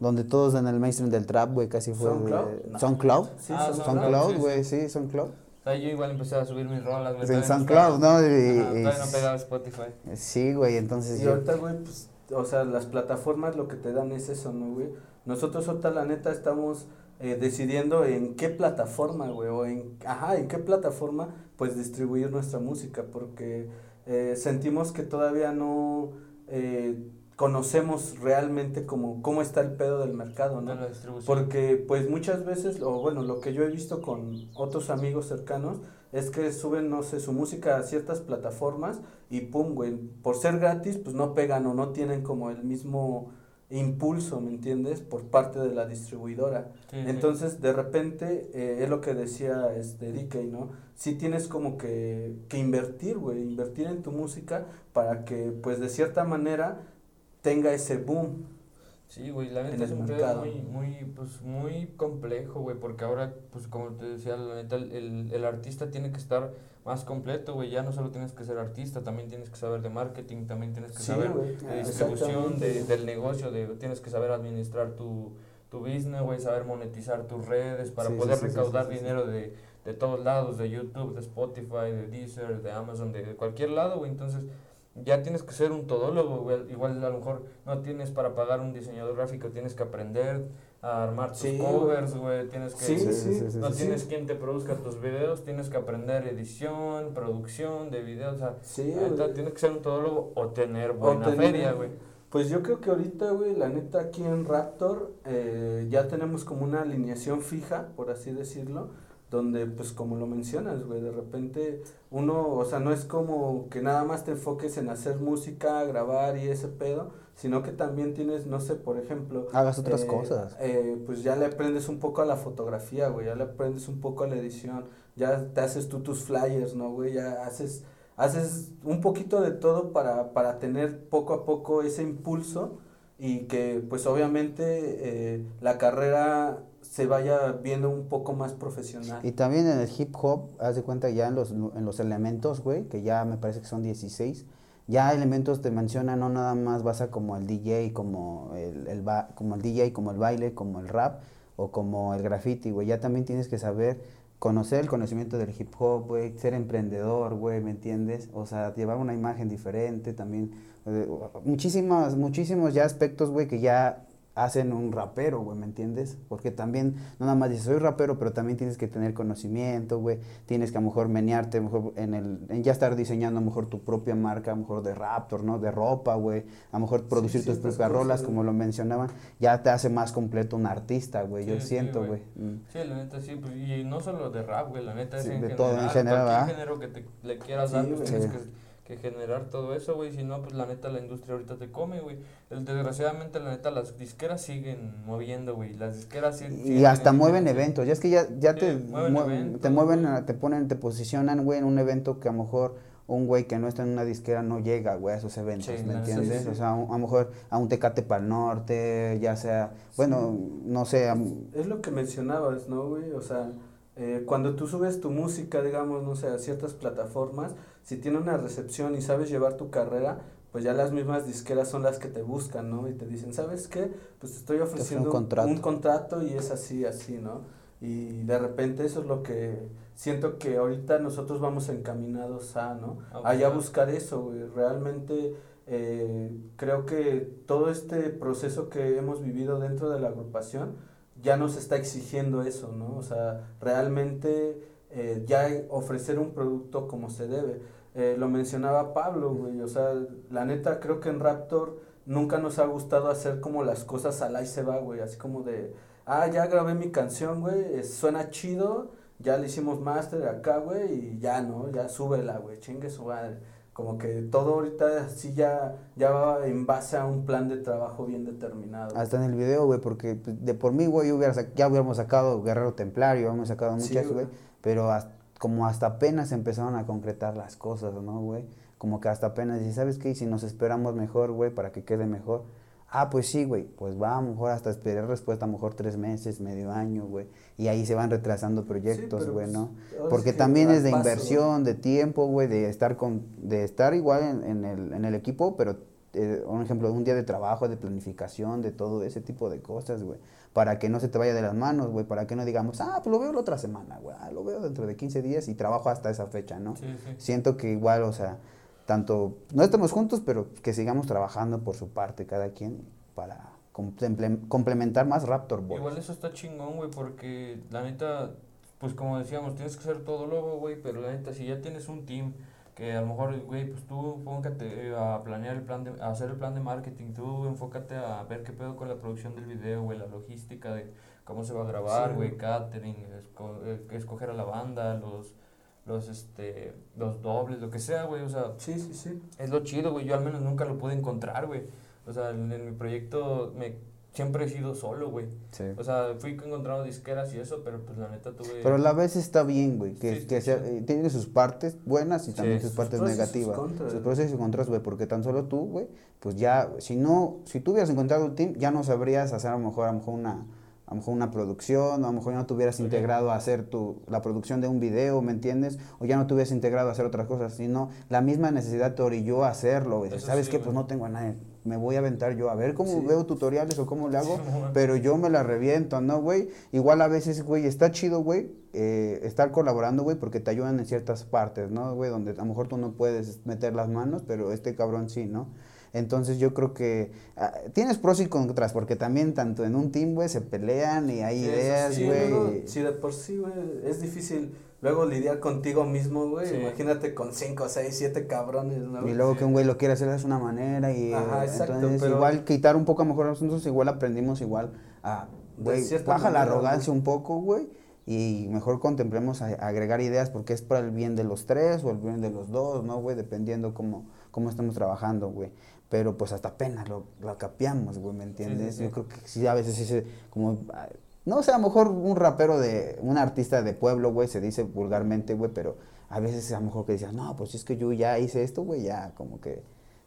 Donde todos en el mainstream del trap, güey, casi fue... ¿SoundCloud? No. ¿SoundCloud? Sí, Ah, SoundCloud. Güey, sí, SoundCloud. O sea, yo igual empecé a subir mis rolas, güey. En SoundCloud, ¿no? Y- Ajá, y- todavía no pegaba Spotify. Sí, güey, entonces Y yo... ahorita, güey, pues, o sea, las plataformas lo que te dan es eso, ¿no, güey? Nosotros ahorita, la neta, estamos eh, decidiendo en qué plataforma, güey, o en, ajá, en qué plataforma, pues, distribuir nuestra música, porque eh, sentimos que todavía no eh, conocemos realmente como, cómo está el pedo del mercado, ¿no? De la distribución. Porque pues muchas veces, o bueno, lo que yo he visto con otros amigos cercanos es que suben, no sé, su música a ciertas plataformas y pum, güey, por ser gratis, pues no pegan o no tienen como el mismo impulso, ¿me entiendes? Por parte de la distribuidora. Sí, sí. Entonces, de repente, eh, es lo que decía este DK, ¿no? Sí tienes como que, que invertir, güey, invertir en tu música para que, pues, de cierta manera tenga ese boom. Sí, güey, la neta es un pedo muy, muy, pues, muy complejo, güey, porque ahora, pues, como te decía, la neta, el, el, artista tiene que estar más completo, güey, ya no solo tienes que ser artista, también tienes que saber de marketing, también tienes que Sí, saber de distribución, de, del negocio, de, tienes que saber administrar tu, tu business, güey, saber monetizar tus redes para Sí, poder sí, recaudar dinero de, de todos lados, de YouTube, de Spotify, de Deezer, de Amazon, de cualquier lado, güey, entonces ya tienes que ser un todólogo, güey. Igual a lo mejor no tienes para pagar un diseñador gráfico, tienes que aprender a armar tus Sí, covers, güey. Tienes que. Sí, sí, no tienes quien te produzca tus videos, tienes que aprender edición, producción de videos, o sea, neta, tienes que ser un todólogo o tener O buena tener- feria, güey. Pues yo creo que ahorita, güey, la neta aquí en Raptor eh, ya tenemos como una alineación fija, por así decirlo, donde pues como lo mencionas, güey, de repente uno, o sea, no es como que nada más te enfoques en hacer música, grabar y ese pedo, sino que también tienes, no sé, por ejemplo... Hagas otras eh, cosas. eh, pues ya le aprendes un poco a la fotografía, güey, ya le aprendes un poco a la edición, ya te haces tú tus flyers, ¿no, güey? Ya haces, haces un poquito de todo para, para tener poco a poco ese impulso y que pues obviamente eh, la carrera se vaya viendo un poco más profesional. Y también en el hip hop, haz de cuenta ya en los, en los elementos, güey, que ya me parece que son 16, ya elementos te mencionan, no nada más basa como el DJ, como el, el ba- como el DJ, como el baile, como el rap o como el graffiti, güey. Ya también tienes que saber conocer el conocimiento del hip hop, güey, ser emprendedor, güey, ¿me entiendes? O sea, llevar una imagen diferente también. eh, muchísimos, muchísimos ya aspectos, güey, que ya hacen un rapero, güey, ¿me entiendes? Porque también, no nada más dices, soy rapero, pero también tienes que tener conocimiento, güey, tienes que a lo mejor menearte, a lo mejor en el, en ya estar diseñando a lo mejor tu propia marca, a lo mejor de Raptor, ¿no? De ropa, güey, a lo mejor producir tus propias rolas, como lo mencionaban, ya te hace más completo un artista, güey, yo siento, güey. Mm. Sí, la neta sí, pues, y no solo de rap, güey, la neta es en de general, todo, en general, cualquier género que te, le quieras dar, pues tienes que, que generar todo eso, güey, si no, pues la neta la industria ahorita te come, güey. El- Desgraciadamente, la neta, las disqueras siguen moviendo, güey, las disqueras siguen... Y hasta mueven eventos, ya es que ya, ya Sí, te, mueven mue- eventos, te mueven, a- te ponen, te posicionan, güey, en un evento que a lo mejor un güey que no está en una disquera no llega, güey, a esos eventos, Sí, ¿me entiendes? sí, sí. O sea, a, lo mejor a un Tecate para el norte, ya sea, bueno, no sé, a- Es lo que mencionabas, ¿no, güey? O sea, eh, cuando tú subes tu música, digamos, no sé, a ciertas plataformas, si tiene una recepción y sabes llevar tu carrera, pues ya las mismas disqueras son las que te buscan, ¿no? Y te dicen, ¿sabes qué? Pues te estoy ofreciendo contrato. un contrato y es así, así, ¿no? Y de repente eso es lo que siento que ahorita nosotros vamos encaminados a, ¿no? A Allá buscar. buscar eso, güey. Realmente eh, creo que todo este proceso que hemos vivido dentro de la agrupación ya nos está exigiendo eso, ¿no? O sea, realmente eh, ya ofrecer un producto como se debe. Eh, lo mencionaba Pablo, güey, o sea, la neta creo que en Raptor nunca nos ha gustado hacer como las cosas al ahí se va, güey, así como de, ah, ya grabé mi canción, güey, suena chido, ya le hicimos máster acá, güey, y ya, ¿no? Ya súbela, güey, chingue su madre. Como que todo ahorita sí ya, ya va en base a un plan de trabajo bien determinado. hasta en el video, güey, porque pues, de por mí, güey, hubiera ya hubiéramos sacado Guerrero Templario, hubiéramos sacado Sí, muchas, güey. güey, pero has- como hasta apenas empezaron a concretar las cosas, ¿no, güey? Como que hasta apenas, y ¿sabes qué? Y si nos esperamos mejor, güey, para que quede mejor. Ah, pues sí, güey, pues va, a lo mejor hasta esperar respuesta, a lo mejor tres meses, medio año, güey. Y ahí se van retrasando proyectos, güey, pues, ¿no? Porque que también es de paso, inversión, de tiempo, güey, de estar con, de estar igual en, en el, en el equipo, pero eh, un ejemplo de un día de trabajo, de planificación, de todo ese tipo de cosas, güey. Para que no se te vaya de las manos, güey, para que no digamos, ah, pues lo veo la otra semana, güey, ah, lo veo dentro de 15 días y trabajo hasta esa fecha, ¿no? Sí, sí. Siento que igual, o sea, tanto, no estamos juntos, pero que sigamos trabajando por su parte cada quien para comple- complementar más Raptor Boys. Igual eso está chingón, güey, porque la neta, pues como decíamos, tienes que ser todo luego, güey, pero la neta, si ya tienes un team que a lo mejor, güey, pues tú póngate a planear el plan, de, a hacer el plan de marketing, tú enfócate a ver qué pedo con la producción del video, güey, la logística de cómo se va a grabar, güey, catering, esco- eh, escoger a la banda, los, los, este, los dobles, lo que sea, güey, o sea, Sí, sí, sí. es lo chido, güey. Yo al menos nunca lo pude encontrar, güey. O sea, en, en mi proyecto me siempre he sido solo, güey. Sí. O sea, fui encontrando disqueras y eso, pero pues la neta tuve... Pero a la vez está bien, güey, que, Sí, que sí, sea- sí. eh, tiene sus partes buenas y Sí, también sus sus partes sus negativas. Sus pros y sus contras, güey, porque tan solo tú, güey, pues ya, si no, si tú hubieras encontrado un team, ya no sabrías hacer a lo mejor, a lo mejor una, a lo mejor una producción, o a lo mejor ya no te hubieras integrado a hacer tu, la producción de un video, ¿me entiendes? O ya no te hubieras integrado a hacer otras cosas, sino la misma necesidad te orilló a hacerlo, güey. ¿Sabes sí, qué? güey. Pues no tengo a nadie, me voy a aventar yo a ver cómo Sí. veo tutoriales o cómo le hago, pero yo me la reviento, ¿no, güey? Igual a veces, güey, está chido, güey, eh, estar colaborando, güey, porque te ayudan en ciertas partes, ¿no, güey? Donde a lo mejor tú no puedes meter las manos, pero este cabrón sí, ¿no? Entonces yo creo que ah, tienes pros y contras, porque también tanto en un team, güey, se pelean y hay Sí, ideas, Sí, güey. no, no, si de por sí, güey, es difícil luego lidiar contigo mismo, güey. Sí. Imagínate con 5, 6, 7 cabrones, ¿no? Y luego que un güey lo quiere hacer de una manera y Ajá, eh, exacto, entonces pero- igual quitar un poco a mejor nosotros igual aprendimos igual a, güey, baja la arrogancia un poco, güey, y mejor contemplemos a- agregar ideas porque es para el bien de los tres o el bien de los dos, ¿no, güey? Dependiendo cómo, cómo estamos trabajando, güey. Pero pues hasta apenas lo, lo capeamos, güey, ¿me entiendes? sí. Yo creo que sí, a veces sí como, no sé, a lo mejor un rapero de, un artista de pueblo, güey, se dice vulgarmente, güey, pero a veces a lo mejor que dices, no, pues es que yo ya hice esto, güey, ya como que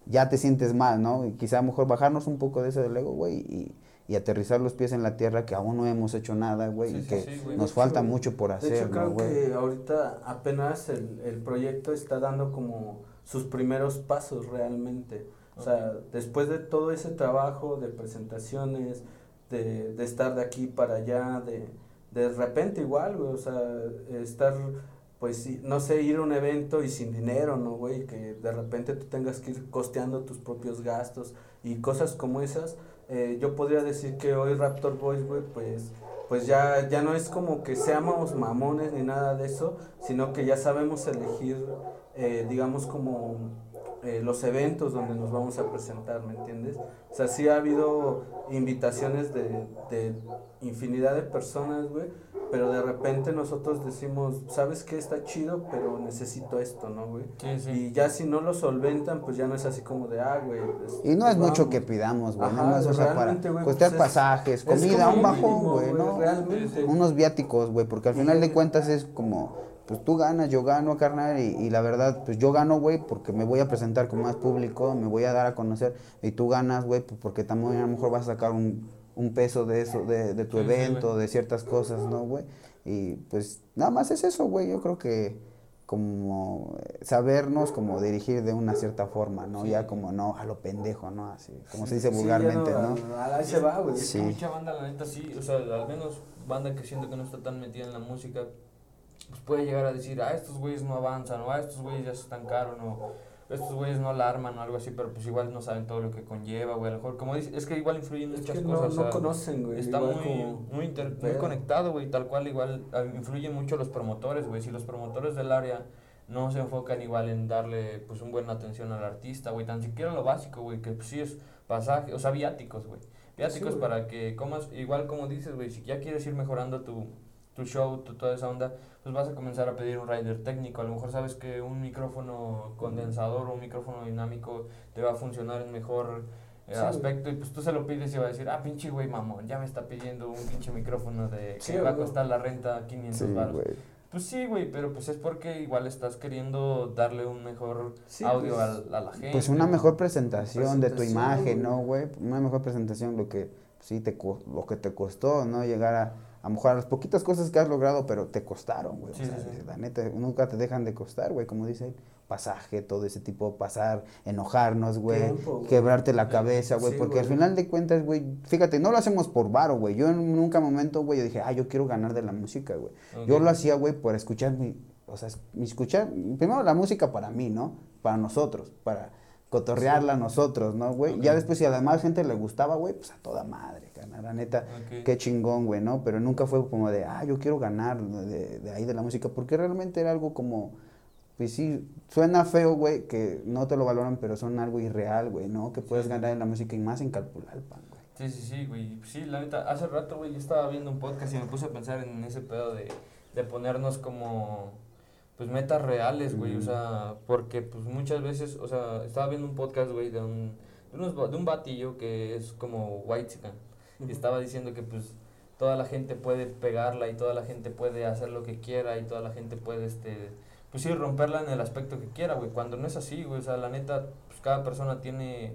ya te sientes mal, ¿no? Y quizá a lo mejor bajarnos un poco de ese del ego, güey, y, y aterrizar los pies en la tierra que aún no hemos hecho nada, güey, Sí, y sí, que sí, güey. nos De falta hecho, mucho por De hacer, hecho, ¿no, creo güey? que ahorita apenas el, el proyecto está dando como sus primeros pasos realmente. O sea, después de todo ese trabajo de presentaciones, de, de estar de aquí para allá, de, de repente igual, güey, o sea, estar, pues, no sé, ir a un evento y sin dinero, ¿no, güey? Que de repente tú tengas que ir costeando tus propios gastos y cosas como esas. eh, yo podría decir que hoy Raptor Boys, güey, pues pues ya, ya no es como que seamos mamones ni nada de eso, sino que ya sabemos elegir, eh, digamos, como eh, los eventos donde nos vamos a presentar, ¿me entiendes? O sea, sí ha habido invitaciones de, de infinidad de personas, güey, pero de repente nosotros decimos, ¿sabes qué? Está chido, pero necesito esto, ¿no, güey? Sí, sí. Y ya si no lo solventan, pues ya no es así como de, ah, güey. pues, Y no es pues mucho vamos". que pidamos, güey, Ajá, nada más, o sea, para realmente, güey, costear pues es- pasajes, es comida, un bajón, güey, ¿no? Realmente. Unos viáticos, güey, porque al Y final de cuentas es como, pues tú ganas, yo gano, carnal, y, y la verdad, pues yo gano, güey, porque me voy a presentar con más público, me voy a dar a conocer, y tú ganas, güey, pues porque también a lo mejor vas a sacar un, un peso de eso, de, de tu Sí, evento, de ciertas cosas, ¿no, güey? Y pues nada más es eso, güey, yo creo que como sabernos como dirigir de una cierta forma, ¿no? Sí. Ya como no a lo pendejo, ¿no? Así, como se dice vulgarmente, ¿no? a- Ahí se va, güey. Mucha banda, la neta, sí, o sea, al menos banda que siento que no está tan metida en la música, pues puede llegar a decir, ah, estos güeyes no avanzan, o ah, estos güeyes ya se estancaron, o estos güeyes no la arman, o algo así, pero pues igual no saben todo lo que conlleva, güey, a lo mejor, como dice, es que igual influyen Es muchas que no, cosas, o no sea, conocen, güey. Está muy, como- muy, inter- muy conectado, güey, tal cual igual influyen mucho los promotores, güey. Si los promotores del área no se enfocan igual en darle pues un buena atención al artista, güey, tan siquiera lo básico, güey, que pues, sí es pasaje, o sea, viáticos, güey. Viáticos Sí, para que comas, igual como dices, güey, si ya quieres ir mejorando tu, tu show, tu, toda esa onda, pues vas a comenzar a pedir un rider técnico. A lo mejor sabes que un micrófono condensador o un micrófono dinámico te va a funcionar en mejor eh, Sí, aspecto y pues tú se lo pides y va a decir, ah, pinche güey mamón, ya me está pidiendo un pinche micrófono de que Sí, va a costar la renta 500 Sí, baros. Pues sí, güey, pero pues es porque igual estás queriendo darle un mejor Sí, audio pues, al- a, la gente. Pues una mejor presentación de tu imagen, ¿no, güey. Una mejor presentación, lo que sí te lo que te costó, ¿no? Llegar a a lo mejor a las poquitas cosas que has logrado, pero te costaron, güey. Sí, o sea, sí, sí. la neta, nunca te dejan de costar, güey, como dice. Pasaje, todo ese tipo, pasar, enojarnos, güey, quebrarte la cabeza, güey, porque al final de cuentas, güey, fíjate, no lo hacemos por varo, güey. Yo en nunca momento, güey, yo dije, ah, yo quiero ganar de la música, güey. Yo lo hacía, güey, por escuchar mi, o sea, mi escuchar, primero la música para mí, ¿no? Para nosotros, para cotorrearla nosotros, ¿no, güey? Ya después si a la gente le gustaba, güey, pues a toda madre, carnal, la neta, qué chingón, güey, ¿no? Pero nunca fue como de, ah, yo quiero ganar de, de ahí de la música, porque realmente era algo como, pues sí, suena feo, güey, que no te lo valoran, pero son algo irreal, güey, ¿no? Que puedes ganar en la música y más en Calpulalpan, güey. Sí, sí, sí, güey. Sí, la neta, hace rato, güey, yo estaba viendo un podcast y me puse a pensar en ese pedo de, de ponernos como, pues, metas reales, güey. O sea, porque, pues, muchas veces, o sea, estaba viendo un podcast, güey, de un, de, unos, de un batillo que es como white Y estaba diciendo que, pues, toda la gente puede pegarla y toda la gente puede hacer lo que quiera y toda la gente puede, este, pues sí, romperla en el aspecto que quiera, güey. Cuando no es así, güey. O sea, la neta, pues, cada persona tiene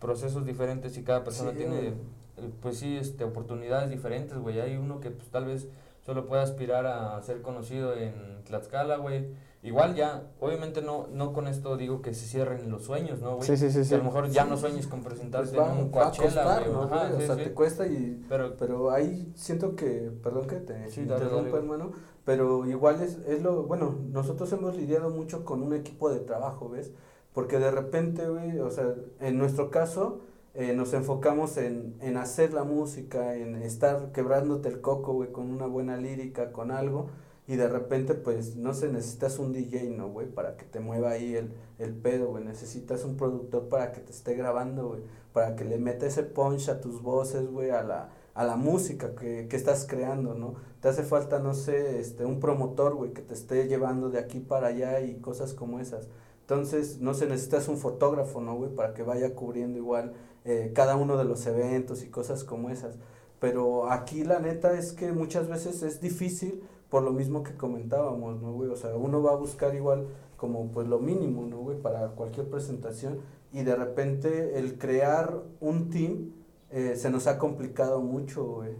procesos diferentes y cada persona Sí, tiene eh, pues sí, este, oportunidades diferentes, güey. Hay uno que pues tal vez solo puede aspirar a ser conocido en Tlaxcala, güey. Igual ya, obviamente no, no con esto digo que se cierren los sueños, ¿no, güey? Sí, sí, sí, Que sí. a lo mejor ya Sí. no sueñes con Pues presentarte va, en un Coachella, güey. ¿no, Ajá, güey? O sí, sea, sí. te cuesta y... Pero, Pero ahí siento que, perdón que te interrumpa, hermano, pero igual es, es lo, bueno, nosotros hemos lidiado mucho con un equipo de trabajo, ¿ves? Porque de repente, güey, o sea, en nuestro caso, eh, nos enfocamos en, en hacer la música, en estar quebrándote el coco, güey, con una buena lírica, con algo, y de repente, pues, no sé, necesitas un DJ, ¿no, güey? Para que te mueva ahí el, el pedo, güey, necesitas un productor para que te esté grabando, güey, para que le meta ese punch a tus voces, güey, a la, a la música que, que estás creando, ¿no? Te hace falta, no sé, este, un promotor, güey, que te esté llevando de aquí para allá y cosas como esas. Entonces, no sé, necesitas un fotógrafo, ¿no, güey? Para que vaya cubriendo igual eh, cada uno de los eventos y cosas como esas. Pero aquí la neta es que muchas veces es difícil por lo mismo que comentábamos, ¿no, güey? O sea, uno va a buscar igual como pues lo mínimo, ¿no, güey? Para cualquier presentación y de repente el crear un team eh, se nos ha complicado mucho, güey.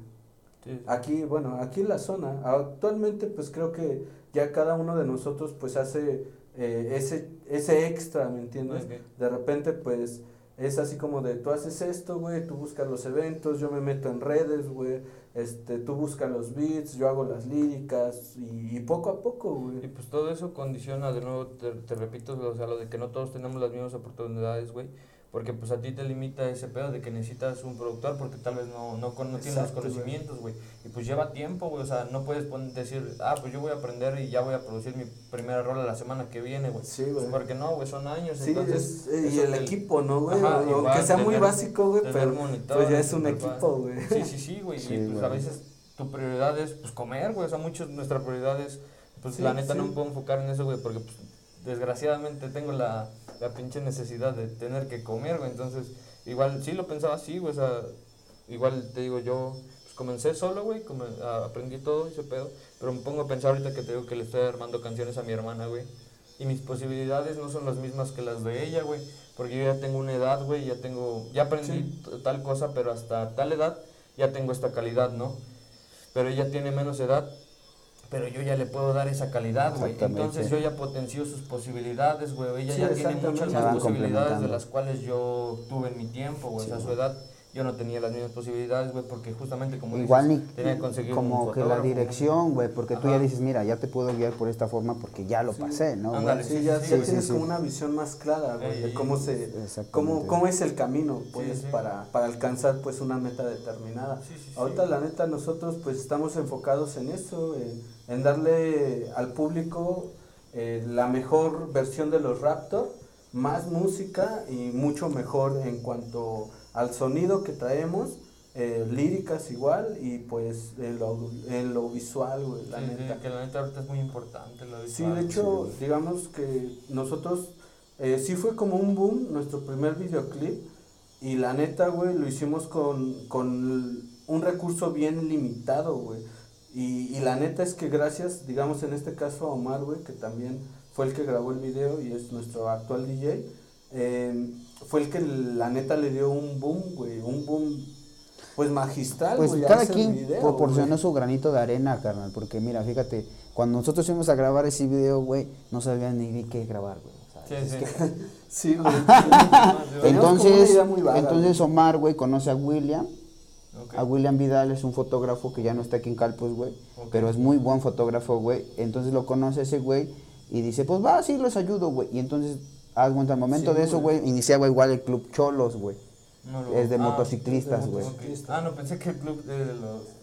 Sí. Aquí, bueno, aquí en la zona, actualmente pues creo que ya cada uno de nosotros pues hace eh, ese, ese extra, ¿me entiendes? Ok. De repente pues es así como de tú haces esto, güey, tú buscas los eventos, yo me meto en redes, güey, este, tú buscas los beats, yo hago las líricas y, y poco a poco, Y güey. pues todo eso condiciona, de nuevo, te, te repito, o sea, lo de que no todos tenemos las mismas oportunidades, güey. Porque pues a ti te limita ese pedo de que necesitas un productor porque tal vez no, no, no tienes los conocimientos, güey. Y pues lleva tiempo, güey. O sea, no puedes pon- decir, ah, pues yo voy a aprender y ya voy a producir mi primera rola la semana que viene, güey. Sí, Pues güey. porque no, güey, son años. Sí, entonces, es- eh, y el equipo, ¿no, güey? Aunque sea muy básico, güey, pero monitor, pues ya es un equipo, güey. Sí, sí, sí, güey. Sí, y pues a veces tu prioridad es pues comer, güey. O sea, muchos nuestra prioridad es, pues Sí, la neta sí. no me puedo enfocar en eso, güey, porque pues, desgraciadamente tengo la, la pinche necesidad de tener que comer, güey. Entonces, igual sí lo pensaba así, güey. O sea, igual te digo, yo pues, comencé solo, güey, come- a- aprendí todo ese pedo. Pero me pongo a pensar ahorita que te digo que le estoy armando canciones a mi hermana, güey. Y mis posibilidades no son las mismas que las de ella, güey. Porque yo ya tengo una edad, güey, ya tengo, ya aprendí Sí. tal cosa, pero hasta tal edad ya tengo esta calidad, ¿no? Pero ella tiene menos edad, pero yo ya le puedo dar esa calidad, güey. Entonces yo ya potencio sus posibilidades, güey. Ella Sí, ya tiene muchas más posibilidades de las cuales yo tuve en mi tiempo, güey. Sí, o sea, a su edad yo no tenía las mismas posibilidades, güey, porque justamente como Igual dices, ni tenía que conseguir un como que la dirección, güey, porque tú ya dices, mira, ya te puedo guiar por esta forma porque ya lo Sí. pasé, ¿no? Ándale, Sí, ya, sí, ya sí, tienes sí, como sí. una visión más clara, güey, de cómo se, cómo, cómo es el camino, pues, sí. para, para alcanzar, pues, una meta determinada. Sí, sí, sí. Ahorita, la neta, nosotros, pues, estamos enfocados en eso, en, en darle al público eh, la mejor versión de los Raptor, más música y mucho mejor en cuanto al sonido que traemos, eh, líricas igual y pues en lo, en lo visual, güey, la Sí, sí, neta. que la neta ahorita es muy importante lo Sí, visual, de güey. hecho, digamos que nosotros, eh, sí fue como un boom nuestro primer videoclip y la neta, güey, lo hicimos con, con un recurso bien limitado, güey. Y, y la neta es que gracias, digamos en este caso a Omar, güey, que también fue el que grabó el video y es nuestro actual DJ, eh, fue el que la neta le dio un boom, güey, un boom pues magistral, Pues cada quien video, proporcionó su granito de arena, carnal, porque mira, fíjate, cuando nosotros fuimos a grabar ese video, güey, no sabían ni de qué grabar, güey. Sí, sí. que- Sí, güey. Entonces, vaga, entonces Omar, güey, conoce a William. Ok. A William Vidal es un fotógrafo que ya no está aquí en Calpos, güey. Pero es muy buen fotógrafo, güey. Entonces lo conoce ese güey y dice, pues va, sí, los ayudo, güey. Y entonces, haz cuenta, al momento Sí, de eso, güey. iniciaba igual el Club Cholos, güey. No lo- Es de ah, motociclistas, güey. Ah, no, pensé que el club de los...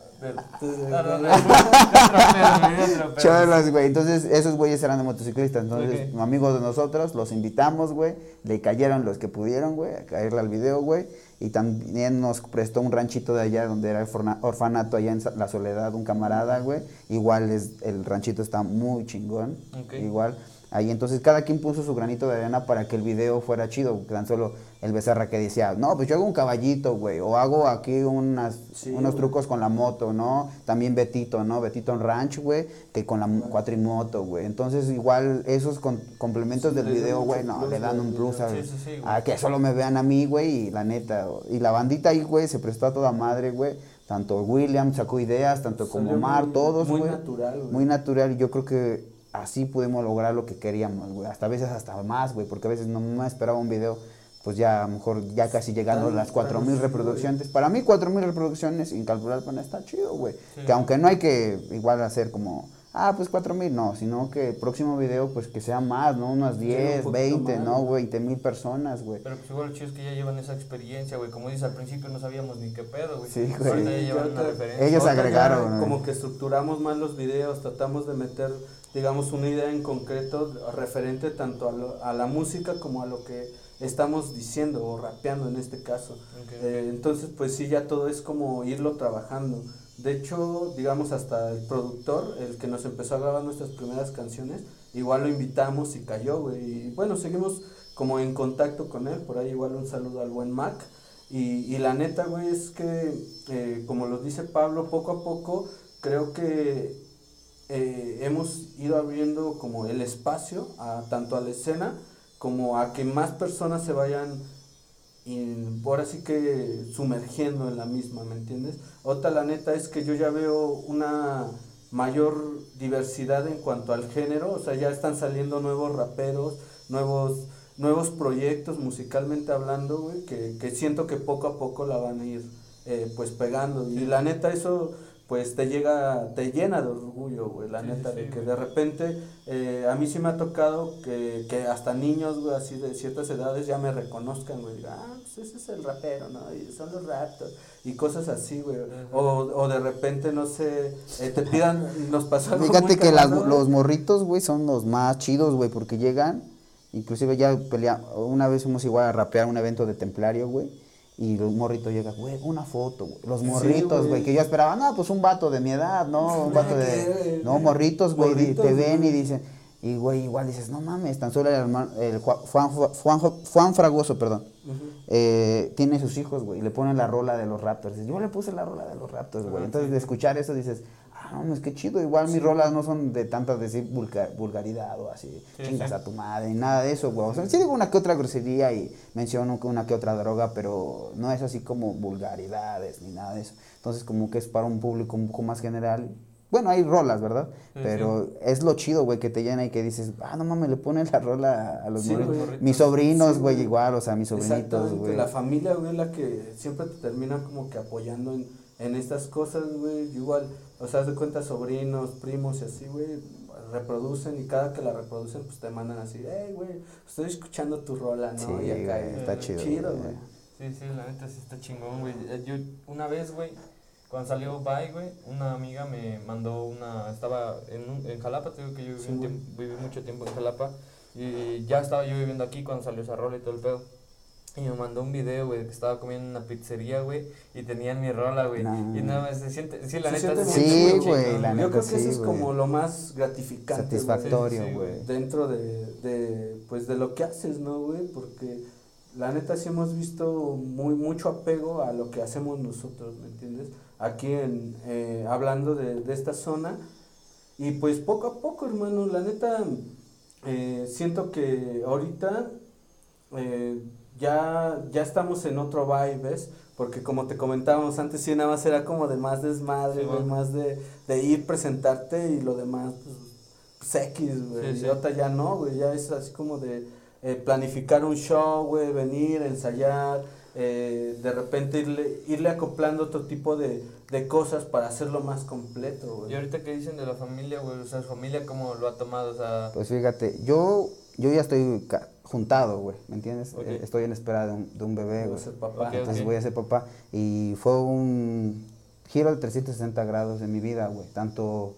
Cholos, güey. Entonces, esos güeyes eran de motociclistas. Entonces, amigos de nosotros, los invitamos, güey. Le cayeron los que pudieron, güey, a caerle al video, güey. Y también nos prestó un ranchito de allá donde era el orfanato allá en La Soledad, un camarada, güey. Igual es, el ranchito está muy chingón. Igual. Ahí entonces cada quien puso su granito de arena para que el video fuera chido. Tan solo el Becerra que decía, no, pues yo hago un caballito, güey. O hago aquí unas, Sí, unos güey. trucos con la moto, ¿no? También Betito, ¿no? Betito en Ranch, güey, que con la cuatrimoto, güey. Entonces, igual, esos con- complementos Sí, del video, güey, no, plus le dan un plus a, Sí, sí, sí, güey. a que solo me vean a mí, güey, y la neta. Y la bandita ahí, güey, se prestó a toda madre, güey. Tanto William sacó ideas, tanto como Omar, muy- todos, muy güey. natural, güey. Muy natural, y yo creo que así pudimos lograr lo que queríamos, güey. Hasta a veces hasta más, güey, porque a veces no me esperaba un video, pues ya a lo mejor ya casi llegando a las cuatro tan mil así, reproducciones. Para mí cuatro mil reproducciones incalculable está chido, güey. Sí. Que aunque no hay que igual hacer como ah, pues cuatro mil, no, sino que el próximo video, pues que sea más, ¿no? Unas un 10, poquito 20, más. ¿no? 20 mil personas, güey. Pero pues igual lo chido es que ya llevan esa experiencia, güey. Como dices, al principio no sabíamos ni qué pedo, güey. Sí, güey. Ahorita ya Sí, llevan ya una te- referencia. Ellos ya agregaron, ¿no? Como que estructuramos más los videos, tratamos de meter, digamos, una idea en concreto referente tanto a, lo- a la música como a lo que estamos diciendo o rapeando en este caso. Ok. Eh, entonces, pues sí, ya todo es como irlo trabajando. De hecho, digamos, hasta el productor, el que nos empezó a grabar nuestras primeras canciones, igual lo invitamos y cayó, güey. Y bueno, seguimos como en contacto con él, por ahí igual un saludo al buen Mac. Y, y la neta, güey, es que, eh, como lo dice Pablo, poco a poco creo que eh, hemos ido abriendo como el espacio a, tanto a la escena como a que más personas se vayan y ahora sí que sumergiendo en la misma, ¿me entiendes? Otra la neta es que yo ya veo una mayor diversidad en cuanto al género, o sea, ya están saliendo nuevos raperos, nuevos nuevos proyectos musicalmente hablando, güey, que, que siento que poco a poco la van a ir eh, pues pegando y la neta eso pues te llega, te llena de orgullo, güey, la Sí, neta, sí, de sí, que güey. de repente eh, a mí sí me ha tocado que, que hasta niños, güey, así de ciertas edades ya me reconozcan, güey, digan, ah, pues ese es el rapero, ¿no? Y son los raptors y cosas así, güey. O, o de repente, no sé, eh, te pidan, nos pasó algo Fíjate que las- los morritos, güey, son los más chidos, güey, porque llegan, inclusive ya pelea, una vez fuimos igual a rapear un evento de templario, güey, y los morritos llegan, güey, una foto, güey. Los morritos, güey. güey, que yo esperaba, no, pues un vato de mi edad, no, un vato ¿Qué, de... No, morritos, güey, Morritos, te ven y dicen, y güey, igual dices, no mames, tan solo el hermano, el Juan, Juan, Juan, Juan Fragoso, perdón, eh, tiene sus hijos, güey, y le ponen la rola de los Raptors. Yo le puse la rola de los Raptors, güey. Ah, Entonces, de escuchar eso dices, ah, no, es que chido. Igual mis rolas no son de tanta decir vulgar- vulgaridad o así, Sí, chingas sí. a tu madre, ni nada de eso, güey. O sea, sí digo una que otra grosería y menciono que una que otra droga, pero no es así como vulgaridades ni nada de eso. Entonces, como que es para un público un poco más general. Bueno, hay rolas, ¿verdad? Sí, Pero es lo chido, güey, que te llena y que dices, ah, no mames, le ponen la rola a los güey. Mis sobrinos, güey, igual, o sea, mis sobrinitos, güey. la familia, güey, la que siempre te termina como que apoyando en, en estas cosas, güey, igual, o sea, haz de cuenta sobrinos, primos y así, güey, reproducen y cada que la reproducen, pues te mandan así, hey, güey, estoy escuchando tu rola, ¿no? Sí, y acá, güey, está eh, chido, Chido, güey. Sí, sí, la neta sí está chingón, güey. Eh, Yo una vez, güey, cuando salió Bye, güey, una amiga me mandó una, estaba en, un- en Jalapa, te digo que yo viví, Sí, un tiempo- viví mucho tiempo en Jalapa y ya estaba yo viviendo aquí cuando salió esa rola y todo el pedo. Y me mandó un video, güey, que estaba comiendo en una pizzería, güey, y tenían mi rola, güey. Y no, se siente, sí, la Se neta siente se Sí, güey, la Yo neta creo que sí, eso es como lo más gratificante, güey, Satisfactorio, Sí, sí, güey. dentro de, de, pues, de lo que haces, ¿no, güey? Porque la neta sí hemos visto muy, mucho apego a lo que hacemos nosotros, ¿me entiendes? Aquí en, eh, hablando de, de esta zona, y pues poco a poco, hermano, la neta, eh, siento que ahorita eh, ya, ya estamos en otro vibe, ¿ves? Porque como te comentábamos antes, sí, nada más era como de más desmadre, Sí, bueno. más de, de ir, presentarte y lo demás, pues, pues X, güey. Sí, y sí. ahorita ya no, güey, ya es así como de eh, planificar un show, güey, venir, ensayar, eh, de repente irle, irle acoplando otro tipo de, de cosas para hacerlo más completo, güey. Y ahorita que dicen de la familia, güey, o sea, familia cómo lo ha tomado, o sea, Pues fíjate, yo, yo ya estoy juntado, güey, ¿me entiendes? Eh, Estoy en espera de un, de un bebé, Voy a güey. ser papá. Ok, Entonces voy a ser papá. Y fue un giro de 360 grados en mi vida, güey. Tanto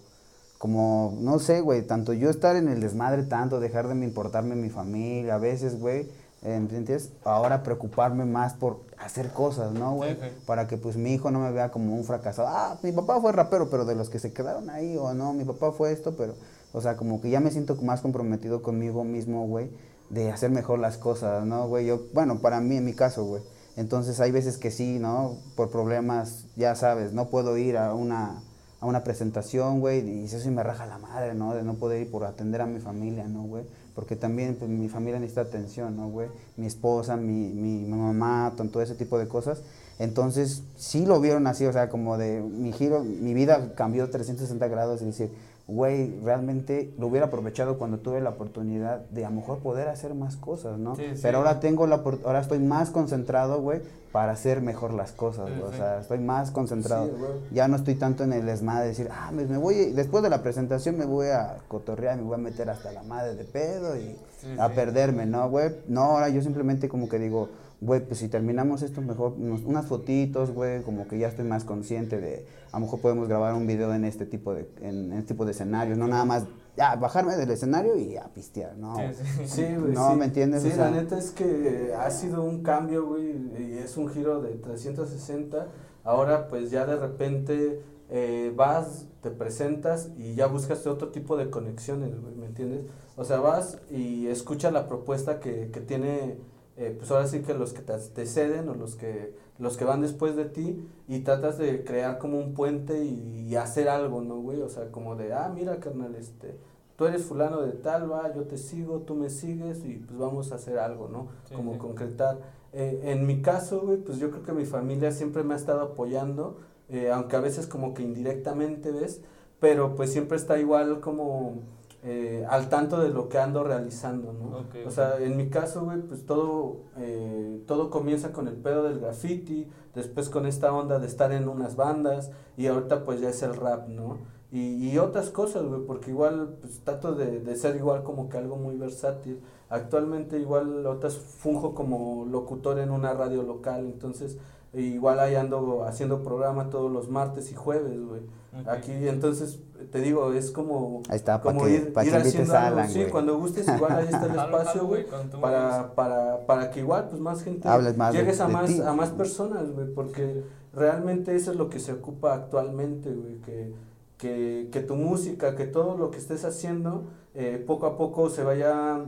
como, no sé, güey, tanto yo estar en el desmadre tanto, dejar de me importarme mi familia, a veces, güey, eh, ¿me entiendes? Ahora preocuparme más por hacer cosas, ¿no, güey? Para que pues mi hijo no me vea como un fracasado. Ah, mi papá fue rapero, pero de los que se quedaron ahí, o no, mi papá fue esto, pero, o sea, como que ya me siento más comprometido conmigo mismo, güey, de hacer mejor las cosas, ¿no, güey? Yo, bueno, para mí, en mi caso, güey. Entonces hay veces que sí, ¿no? Por problemas, ya sabes, no puedo ir a una, a una presentación, güey, y eso sí me raja la madre, ¿no? De no poder ir por atender a mi familia, ¿no, güey? Porque también pues, mi familia necesita atención, ¿no, güey? Mi esposa, mi, mi, mi mamá, todo ese tipo de cosas. Entonces, sí lo vieron así, o sea, como de mi giro, mi vida cambió 360 grados y decir, güey, realmente lo hubiera aprovechado cuando tuve la oportunidad de a lo mejor poder hacer más cosas, ¿no? Sí, sí. Pero ahora tengo la ahora estoy más concentrado, güey, para hacer mejor las cosas, güey. O sea, estoy más concentrado. Sí, ya no estoy tanto en el desmadre de decir, ah, me, me voy, después de la presentación me voy a cotorrear, me voy a meter hasta la madre de pedo y Sí, a sí. perderme, ¿no, güey? No, ahora yo simplemente como que digo, güey, pues si terminamos esto mejor, unos- unas fotitos, güey, como que ya estoy más consciente de, a lo mejor podemos grabar un video en este tipo de, en, en este tipo de escenarios, no nada más, ya, bajarme del escenario y a pistear, ¿no? Sí, sí. Sí, güey. No, sí. ¿me entiendes? Sí, O sea- la neta es que ha sido un cambio, güey, y es un giro de 360. Ahora, pues ya de repente eh, vas, te presentas y ya buscas otro tipo de conexiones, güey, ¿me entiendes? O sea, vas y escuchas la propuesta que, que tiene, eh, pues ahora sí que los que te, te ceden o los que, los que van después de ti y tratas de crear como un puente y, y hacer algo, ¿no, güey? O sea, como de, ah, mira, carnal, este tú eres fulano de tal, va, yo te sigo, tú me sigues y pues vamos a hacer algo, ¿no? Sí, Como sí. concretar. Eh, en mi caso, güey, pues yo creo que mi familia siempre me ha estado apoyando, eh, aunque a veces como que indirectamente, ¿ves? Pero pues siempre está igual como eh, al tanto de lo que ando realizando, ¿no? O sea, en mi caso, güey, pues todo, eh, todo comienza con el pedo del graffiti, después con esta onda de estar en unas bandas y ahorita pues ya es el rap, ¿no? Y, y otras cosas, güey, porque igual pues trato de, de ser igual como que algo muy versátil. Actualmente igual otras funjo como locutor en una radio local, entonces igual ahí ando haciendo programa todos los martes y jueves, güey. Aquí entonces te digo, es como Ahí está, para como que, ir, pa' ir haciendo a algo. Alan, Sí, cuando gustes igual ahí está el espacio, güey, para, para, para que igual pues más gente Hables más de- llegues a de más ti. a más personas, güey, porque realmente eso es lo que se ocupa actualmente, güey, que, que, que tu música, que todo lo que estés haciendo, eh, poco a poco se vaya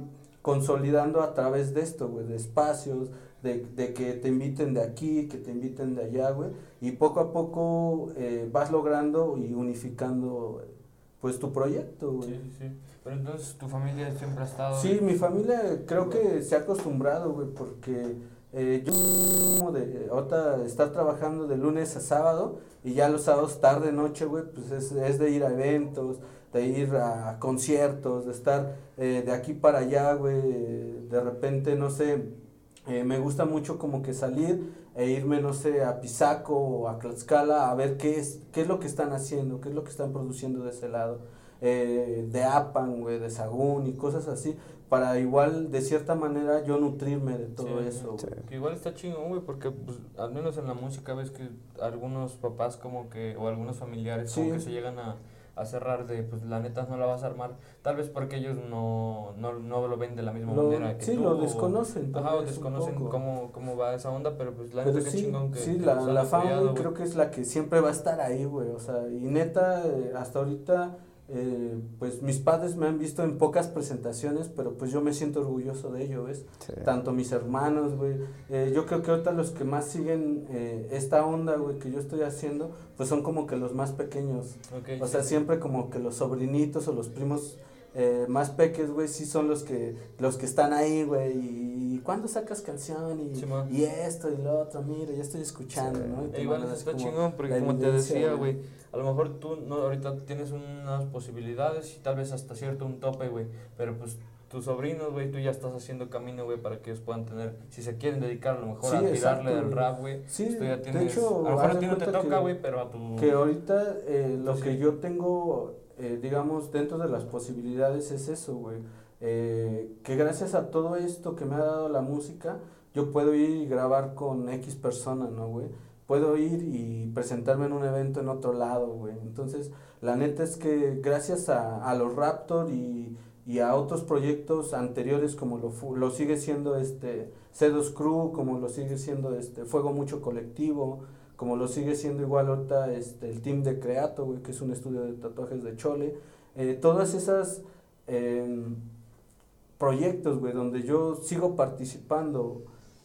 consolidando a través de esto, güey, de espacios, de, de que te inviten de aquí, que te inviten de allá, güey, y poco a poco eh, vas logrando y unificando, pues, tu proyecto, güey. Sí, sí, sí. Pero entonces tu familia siempre ha estado. Sí, mi familia creo que se ha acostumbrado, güey, porque eh, yo de ahorita estar trabajando de lunes a sábado y ya los sábados tarde, noche, güey, pues es, es de ir a eventos, de ir a conciertos, de estar eh, de aquí para allá, güey, de repente, no sé, eh, me gusta mucho como que salir e irme, no sé, a Pisaco o a Tlaxcala a ver qué es, qué es lo que están haciendo, qué es lo que están produciendo de ese lado eh, de Apan, güey, de Sagún y cosas así, para igual, de cierta manera, yo nutrirme de todo Sí, eso. sí. Que igual está chingón, güey, porque pues, al menos en la música ves que algunos papás como que, o algunos familiares como que se llegan a, a cerrar de, pues la neta no la vas a armar, tal vez porque ellos no, no, no lo ven de la misma Lo- manera que sí, tú. lo o- desconocen. tal Ajá, o desconocen cómo, cómo va esa onda, pero pues la neta que sí, chingón que sí, que la, la fama creo que es la que siempre va a estar ahí, güey. O sea, y neta, eh, hasta ahorita, eh, pues mis padres me han visto en pocas presentaciones, pero pues yo me siento orgulloso de ello, ¿ves? Sí. Tanto mis hermanos, güey. Eh, yo creo que ahorita los que más siguen eh, esta onda, güey, que yo estoy haciendo, pues son como que los más pequeños. O sea, siempre como que los sobrinitos o los primos eh, más peques, güey, sí son los que los que están ahí, güey. Y, ¿cuándo sacas canción? Y, Simón. y esto y lo otro, mira, ya estoy escuchando, Sí. ¿no? Y te E igual está chingón porque como te decía, güey, a lo mejor tú no, ahorita tienes unas posibilidades y tal vez hasta cierto un tope, güey, pero pues tus sobrinos, güey, tú ya estás haciendo camino, güey, para que ellos puedan tener, si se quieren dedicar a lo mejor Sí, a tirarle del rap, güey, Sí, pues tú ya de tienes, hecho, a lo mejor a de ti no te toca, güey, pero a tu... Que ahorita eh, lo Sí. que yo tengo, eh, digamos, dentro de las posibilidades es eso, güey. Eh, que gracias a todo esto que me ha dado la música, yo puedo ir y grabar con X persona, ¿no, güey? Puedo ir y presentarme en un evento en otro lado, güey. Entonces, la neta es que gracias a, a los Raptor y, y a otros proyectos anteriores como lo, lo sigue siendo este C2 Crew, como lo sigue siendo este Fuego Mucho Colectivo, como lo sigue siendo igual ahorita este, el team de Creato, güey, que es un estudio de tatuajes de Chole. Eh, todas esas em, proyectos, güey, donde yo sigo participando,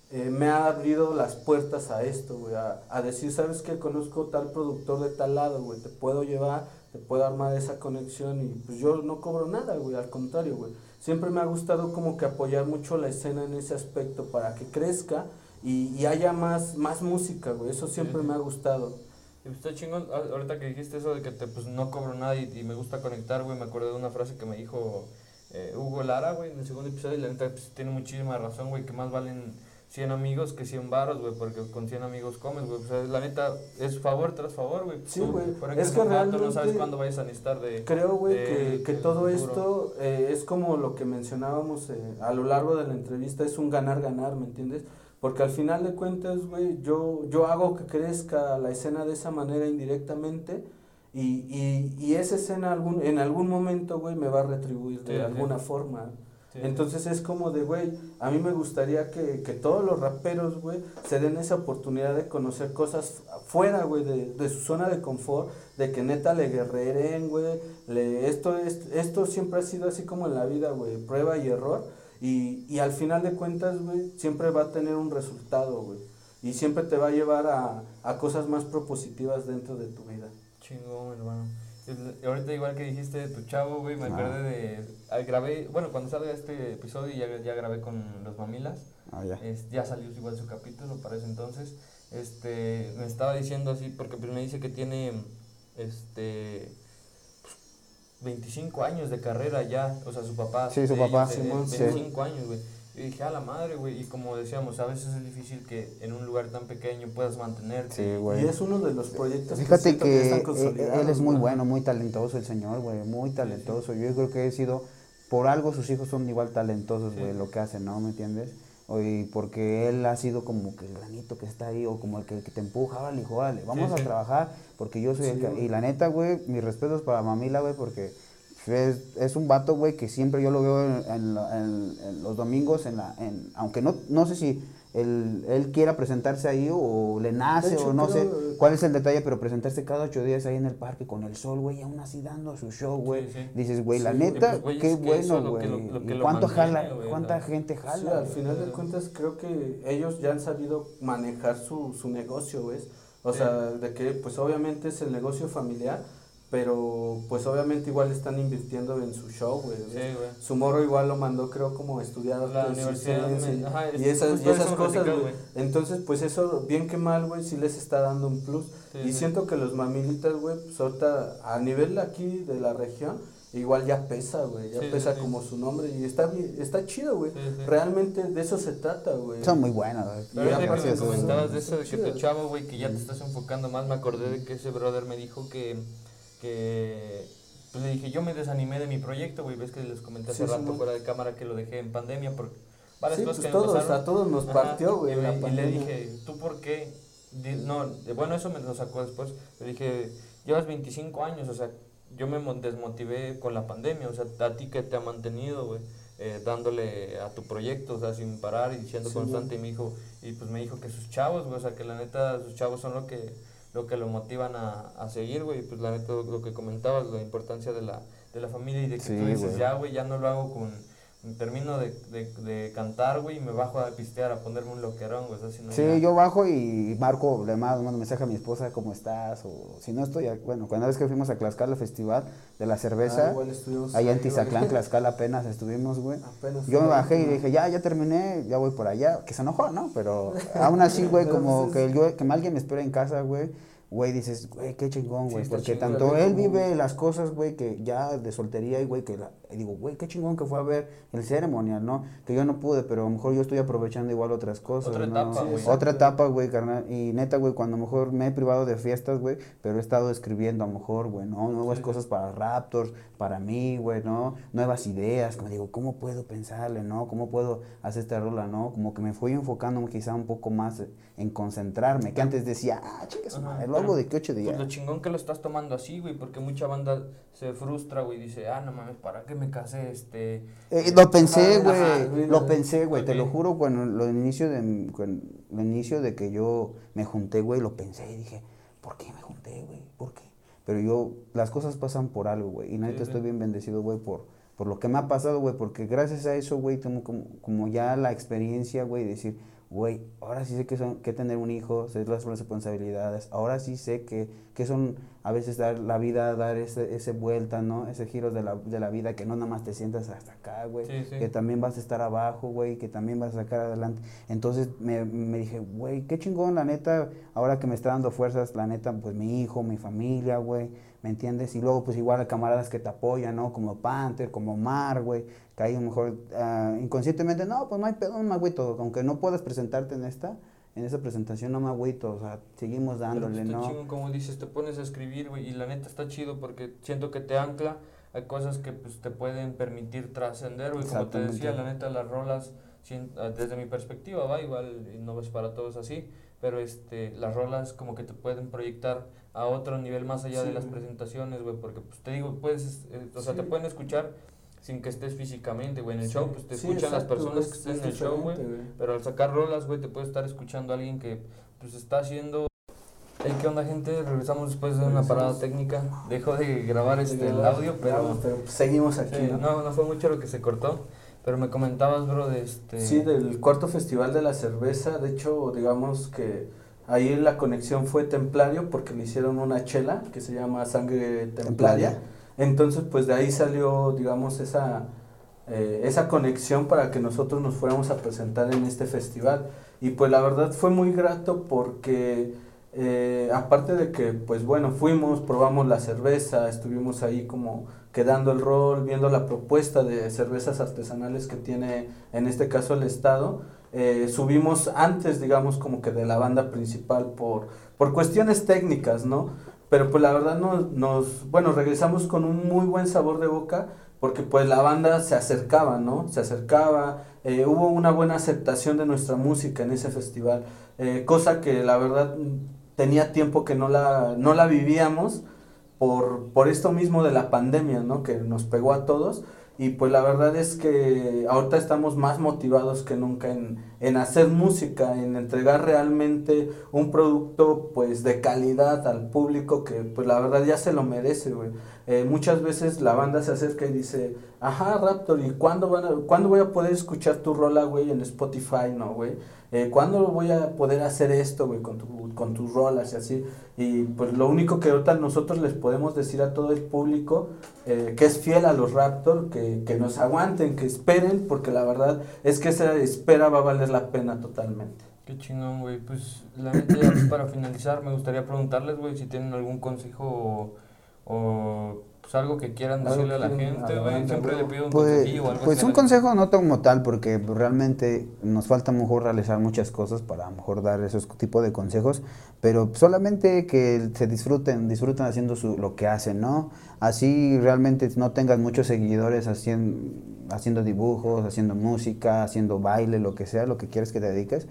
eh, me ha abrido las puertas a esto, güey, a, a decir, ¿sabes qué? Conozco tal productor de tal lado, güey, te puedo llevar, te puedo armar esa conexión y pues yo no cobro nada, güey, al contrario, güey. Siempre me ha gustado como que apoyar mucho la escena en ese aspecto para que crezca y, y haya más, más música, güey, eso siempre Sí. me ha gustado. Y pues está chingón, ahorita que dijiste eso de que te, pues no cobro nada y, y me gusta conectar, güey, me acordé de una frase que me dijo eh, Hugo Lara, güey, en el segundo episodio, y la neta pues, tiene muchísima razón, güey, que más valen 100 amigos que 100 varos, güey, porque con 100 amigos comes, güey. O sea, la neta, es favor tras favor, güey. Sí, güey. Es que vato, no realmente sabes cuándo vayas a necesitar de... Creo, güey, que, que todo esto eh, es como lo que mencionábamos eh, a lo largo de la entrevista, es un ganar-ganar, ¿me entiendes? Porque al final de cuentas, güey, yo, yo hago que crezca la escena de esa manera indirectamente y, y, y esa escena algún, en algún momento, güey, me va a retribuir de Sí, sí. alguna forma. Sí. Entonces es como de, güey, a mí me gustaría que, que todos los raperos, güey, se den esa oportunidad de conocer cosas fuera, güey, de, de su zona de confort, de que neta le guerreren, güey. Le, esto, es, esto siempre ha sido así como en la vida, güey, prueba y error. Y, y al final de cuentas, güey, siempre va a tener un resultado, güey. Y siempre te va a llevar a, a cosas más propositivas dentro de tu vida. Chingón, hermano. El- ahorita igual que dijiste de tu chavo, güey, me Ah. acordé de... ah, grabé, bueno, cuando salga este episodio ya, ya grabé con los mamilas. Ah, ya. Es- ya salió igual su capítulo para ese entonces. Este, me estaba diciendo así, porque pues me dice que tiene, este, 25 años de carrera ya, o sea, su papá. Sí, su papá. ellos, eh, Simón, sí. 25 años, güey. Y dije, a la madre, güey, y como decíamos, a veces es difícil que en un lugar tan pequeño puedas mantenerte. Sí, güey. Y es uno de los proyectos Fíjate siento que, están eh, consolidados, él es muy bueno, muy talentoso el señor, güey, muy talentoso. Yo creo que he sido, por algo sus hijos son igual talentosos, Sí. güey, lo que hacen, ¿no? ¿Me entiendes? Y porque él ha sido como que el granito que está ahí, o como el que, que te empuja, órale, hijo, órale, vamos Sí, a sí. trabajar, porque yo soy el que-. Y la neta, güey, mis respetos para Mamila, güey, porque es, es un vato, güey, que siempre yo lo veo en, en en- en los domingos, en la, en, aunque no, no sé si él, él quiera presentarse ahí o le nace hecho, o no sé creo- cuál es el detalle, pero presentarse cada ocho días ahí en el parque con el sol, güey, y aún así dando su show, güey. Sí, sí. Dices, güey, la Sí, neta, pues, güey, qué bueno, güey. que lo- lo que ¿Y lo cuánto mantiene, jala, güey, cuánta o sea. gente Sí, jala? al güey? final de cuentas creo que ellos ya han sabido manejar su, su negocio, ¿ves? O Sí. sea, de que pues obviamente es el negocio familiar, pero pues obviamente igual están invirtiendo en su show, güey. Sí, güey. Su morro igual lo mandó creo como a estudiar La universidad, me- ajá, y es- esas, y esas cosas, güey. Entonces pues eso, bien que mal, güey, sí les está dando un plus. Sí, y sí. siento que los mamilitas, güey, pues ahorita a nivel aquí de la región, igual ya pesa, güey, ya Sí, pesa sí. como su nombre y está, bien- está chido, güey. Sí, sí. Realmente de eso se trata, güey. Son muy buenos, güey. Pero Y ahorita aparte que eso, comentabas de eso de que tu chavo, güey, que ya te estás enfocando más, me acordé de que ese brother me dijo que, que pues le dije, yo me desanimé de mi proyecto, güey, ves que les comenté hace Sí, rato fuera de cámara que lo dejé en pandemia por varias Sí, cosas pues que me todos, pasaron. a todos nos Ajá, partió, güey, y, la me- y le dije, ¿tú por qué? No, bueno, eso me lo sacó después. Le dije, llevas 25 años, o sea, yo me desmotivé con la pandemia, o sea, a ti que te ha mantenido, güey, eh, dándole a tu proyecto, o sea, sin parar y siendo Sí, constante. Y me dijo, y pues me dijo que sus chavos, güey, o sea, que la neta, sus chavos son lo que lo que lo motivan a, a seguir, güey, pues la neta, lo, lo que comentabas, la importancia de la, de la familia y de que Sí, tú dices, ya, güey, ya no lo hago con termino de, de, de cantar, güey, y me bajo a pistear, a ponerme un loquerón, güey, o sea, si no Sí, ya- yo bajo y marco, le mando mando mensaje a mi esposa, ¿cómo estás? O si no estoy, a- bueno, cuando vez que fuimos a Tlaxcala, festival de la Ah, cerveza, igual estuvimos allá en Tizaclán. Tlaxcala apenas estuvimos, güey. Apenas Yo me bajé y dije, ya, ya terminé, ya voy por allá, que se enojó, ¿no? Pero aún así, güey, como pues que yo, que alguien me espera en casa, güey, güey, dices, güey, qué chingón, güey, porque chingón, tanto él como- vive las cosas, güey, que ya de soltería y, güey, que la, y digo, güey, qué chingón que fue a ver el ceremonial, ¿no? Que yo no pude, pero a lo mejor yo estoy aprovechando igual otras cosas, Otra ¿no? etapa, güey. Otra etapa, güey, carnal, y neta, güey, cuando a lo mejor me he privado de fiestas, güey, pero he estado escribiendo a lo mejor, güey, ¿no? Nuevas Sí. cosas para Raptors, para mí, güey, ¿no? Nuevas ideas, como digo, ¿cómo puedo pensarle, no? ¿Cómo puedo hacer esta rola, no? Como que me fui enfocando quizá un poco más en concentrarme, que antes decía, ah, hago pero, de que ocho días. Pues lo chingón que lo estás tomando así, güey, porque mucha banda se frustra, güey, y dice, ah, no mames, ¿para qué me casé? Este... Eh, lo pensé, güey, lo pensé, güey, te lo juro, cuando lo inicio de, cuando, lo inicio de que yo me junté, güey, lo pensé y dije, ¿por qué me junté, güey? ¿Por qué? Pero yo, las cosas pasan por algo, güey, y neta Sí, estoy bien bendecido, güey, por, por lo que me ha pasado, güey, porque gracias a eso, güey, tengo como, como ya la experiencia, güey, de decir, güey, ahora sí sé que son, que tener un hijo, sé las responsabilidades, ahora sí sé que, que son a veces dar la vida, dar ese, ese vuelta, ¿no? Ese giro de la, de la vida, que no nada más te sientas hasta acá, güey, Sí, sí. que también vas a estar abajo, güey, que también vas a sacar adelante. Entonces me, me dije, güey, qué chingón, la neta, ahora que me está dando fuerzas, la neta, pues mi hijo, mi familia, güey, ¿me entiendes? Y luego pues igual hay camaradas que te apoyan, ¿no? Como Panther, como Mar, güey, que ahí a lo mejor ah, inconscientemente, no, pues no hay pedo, no me agüito, aunque no puedas presentarte en esta, en esa presentación no me agüito, o sea, seguimos dándole, Pero, pues, ¿no? está chingón, como dices, te pones a escribir, güey, y la neta está chido porque siento que te ancla, hay cosas que pues te pueden permitir trascender, güey, como te decía, la neta las rolas, ah, desde mi perspectiva, va, igual no es para todos así, pero este, las rolas como que te pueden proyectar a otro nivel más allá de Sí. las presentaciones, güey, porque pues te digo, puedes, eh, o sea, te Sí. pueden escuchar sin que estés físicamente, güey, en el Sí, show, pues te escuchan las exacto, personas es- que estén es en el show, güey, pero al sacar rolas, güey, te puede estar escuchando a alguien que pues está haciendo... Hey, ¿qué onda, gente? Regresamos después de una parada técnica. Dejó de grabar este, el audio, pero... pero seguimos aquí, ¿no? no, no fue mucho lo que se cortó, pero me comentabas, bro, de este... Sí, del cuarto festival de la cerveza, de hecho, digamos que ahí la conexión fue templario porque le hicieron una chela que se llama sangre templaria. Templaria. Entonces, pues de ahí salió, digamos, esa, eh, esa conexión para que nosotros nos fuéramos a presentar en este festival. Y pues la verdad fue muy grato porque eh, aparte de que, pues bueno, fuimos, probamos la cerveza, estuvimos ahí como quedando el rol, viendo la propuesta de cervezas artesanales que tiene en este caso el Estado. Eh, subimos antes, digamos, como que de la banda principal por, por cuestiones técnicas, ¿no? Pero pues la verdad nos, nos, bueno, regresamos con un muy buen sabor de boca porque pues la banda se acercaba, ¿no? Se acercaba, eh, hubo una buena aceptación de nuestra música en ese festival, eh, cosa que la verdad tenía tiempo que no la, no la vivíamos por, por esto mismo de la pandemia, ¿no? Que nos pegó a todos. Y pues la verdad es que ahorita estamos más motivados que nunca en, en hacer música, en entregar realmente un producto pues de calidad al público que pues la verdad ya se lo merece, güey. Eh, muchas veces la banda se acerca y dice, ajá Raptor, ¿y cuándo, van a, cuándo voy a poder escuchar tu rola, güey, en Spotify, no, güey? Eh, ¿Cuándo voy a poder hacer esto, güey, con, tu, con tus rolas y así? Y pues lo único que ahorita nosotros les podemos decir a todo el público eh, que es fiel a los Raptor, que, que nos aguanten, que esperen, porque la verdad es que esa espera va a valer la pena totalmente. Qué chingón, güey. Pues la neta, para finalizar, me gustaría preguntarles, güey, si tienen algún consejo o, pues algo que quieran Algo decirle a la que gente, güey. Siempre le pido un Pues, consejillo o algo pues así un consejo no como tal, porque realmente nos falta a lo mejor realizar muchas cosas para a lo mejor dar esos tipos de consejos, pero solamente que se disfruten, disfruten haciendo su, lo que hacen, ¿no? Así realmente no tengas muchos seguidores haciendo, haciendo dibujos, haciendo música, haciendo baile, lo que sea, lo que quieres que te dediques,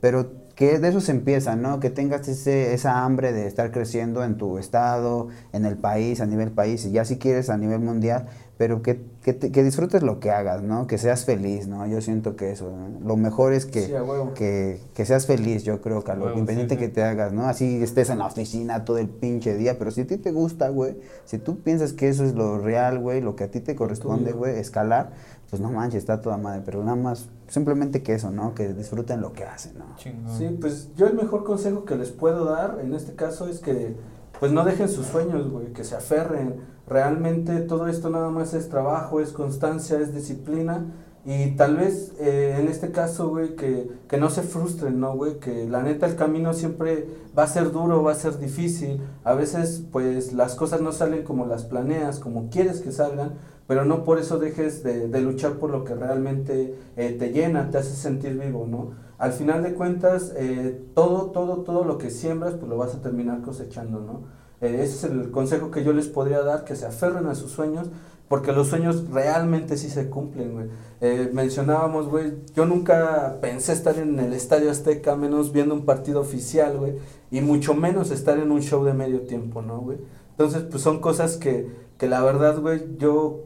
pero que de eso se empieza, ¿no? Que tengas ese, esa hambre de estar creciendo en tu estado, en el país, a nivel país, y ya si quieres a nivel mundial, pero que, que, te- que disfrutes lo que hagas, ¿no? Que seas feliz, ¿no? Yo siento que eso, ¿no? lo mejor es que, Sí, que, que seas feliz, yo creo, Carlos, Huevo, independiente sí, sí. que te hagas, ¿no? Así estés en la oficina todo el pinche día, pero si a ti te gusta, güey, si tú piensas que eso es lo real, güey, lo que a ti te corresponde, güey, escalar, pues no manches, está toda madre, pero nada más, simplemente que eso, ¿no? Que disfruten lo que hacen, ¿no? Chingón. Sí, pues yo el mejor consejo que les puedo dar en este caso es que pues no dejen sus sueños, güey, que se aferren. Realmente todo esto nada más es trabajo, es constancia, es disciplina y tal vez eh, en este caso, güey, que, que no se frustren, ¿no, güey? Que la neta el camino siempre va a ser duro, va a ser difícil. A veces pues las cosas no salen como las planeas, como quieres que salgan, pero no por eso dejes de, de luchar por lo que realmente eh, te llena, te hace sentir vivo, ¿no? Al final de cuentas, eh, todo, todo, todo lo que siembras, pues lo vas a terminar cosechando, ¿no? Eh, ese es el consejo que yo les podría dar, que se aferren a sus sueños, porque los sueños realmente sí se cumplen, güey. Eh, mencionábamos, güey, yo nunca pensé estar en el Estadio Azteca, menos viendo un partido oficial, güey, y mucho menos estar en un show de medio tiempo, ¿no, güey? Entonces, pues son cosas que, que la verdad, güey, yo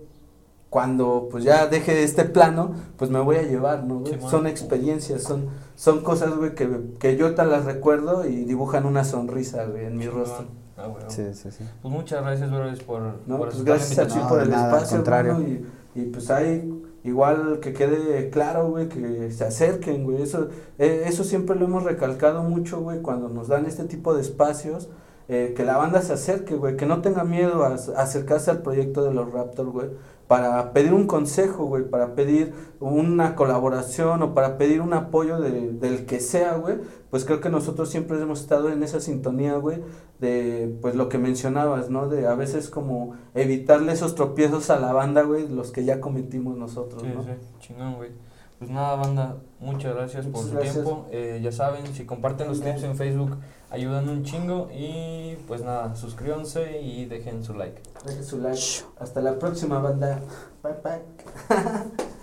cuando pues ya deje este plano, pues me voy a llevar, ¿no? güey? Son experiencias, son, son cosas, güey, que, que yo te las recuerdo y dibujan una sonrisa, güey, en mi rostro. Ah, güey. Sí, sí, sí. Pues muchas gracias, brothers, por, No, por pues gracias a ti. No, por el nada, espacio, contrario. y, y pues ahí igual que quede claro, güey, que se acerquen, güey, eso, eh, eso siempre lo hemos recalcado mucho, güey, cuando nos dan este tipo de espacios, eh, que la banda se acerque, güey, que no tenga miedo a, a acercarse al proyecto de los Raptors, güey, para pedir un consejo, güey, para pedir una colaboración o para pedir un apoyo de, del que sea, güey, pues creo que nosotros siempre hemos estado en esa sintonía, güey, de pues lo que mencionabas, ¿no? De a veces como evitarle esos tropiezos a la banda, güey, los que ya cometimos nosotros, Sí, ¿no? sí, chingón, güey. Pues nada, banda, muchas gracias por su gracias. tiempo. Eh, ya saben, si comparten los clips en Facebook, ayudan un chingo. Y pues nada, suscríbanse y dejen su like. Dejen su like. Hasta la próxima, banda. Bye, bye.